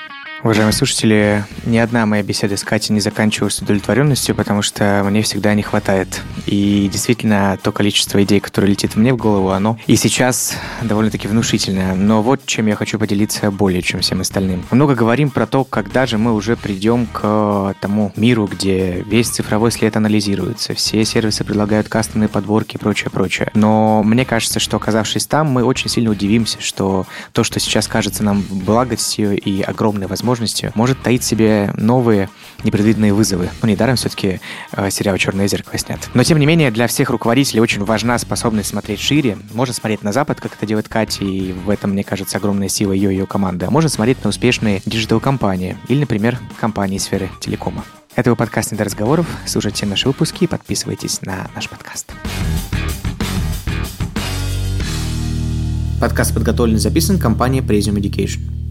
Уважаемые слушатели, ни одна моя беседа с Катей не заканчивалась удовлетворенностью, потому что мне всегда не хватает. И действительно, то количество идей, которое летит мне в голову, оно и сейчас довольно-таки внушительное. Но вот чем я хочу поделиться более, чем всем остальным. Много говорим про то, когда же мы уже придем к тому миру, где весь цифровой след анализируется, все сервисы предлагают кастомные подборки и прочее, прочее. Но мне кажется, что оказавшись там, мы очень сильно удивимся, что то, что сейчас кажется нам благостью и огромной возможностью, возможностью может таить в себе новые непредвиденные вызовы. Ну, недаром все-таки э, сериал «Черное зеркало» снят. Но, тем не менее, для всех руководителей очень важна способность смотреть шире. Можно смотреть на Запад, как это делает Катя, и в этом, мне кажется, огромная сила ее и ее команды. А можно смотреть на успешные digital-компании или, например, компании сферы телекома. Это был подкаст «Не до разговоров». Слушайте наши выпуски и подписывайтесь на наш подкаст. Подкаст подготовлен и записан компанией Presium Education.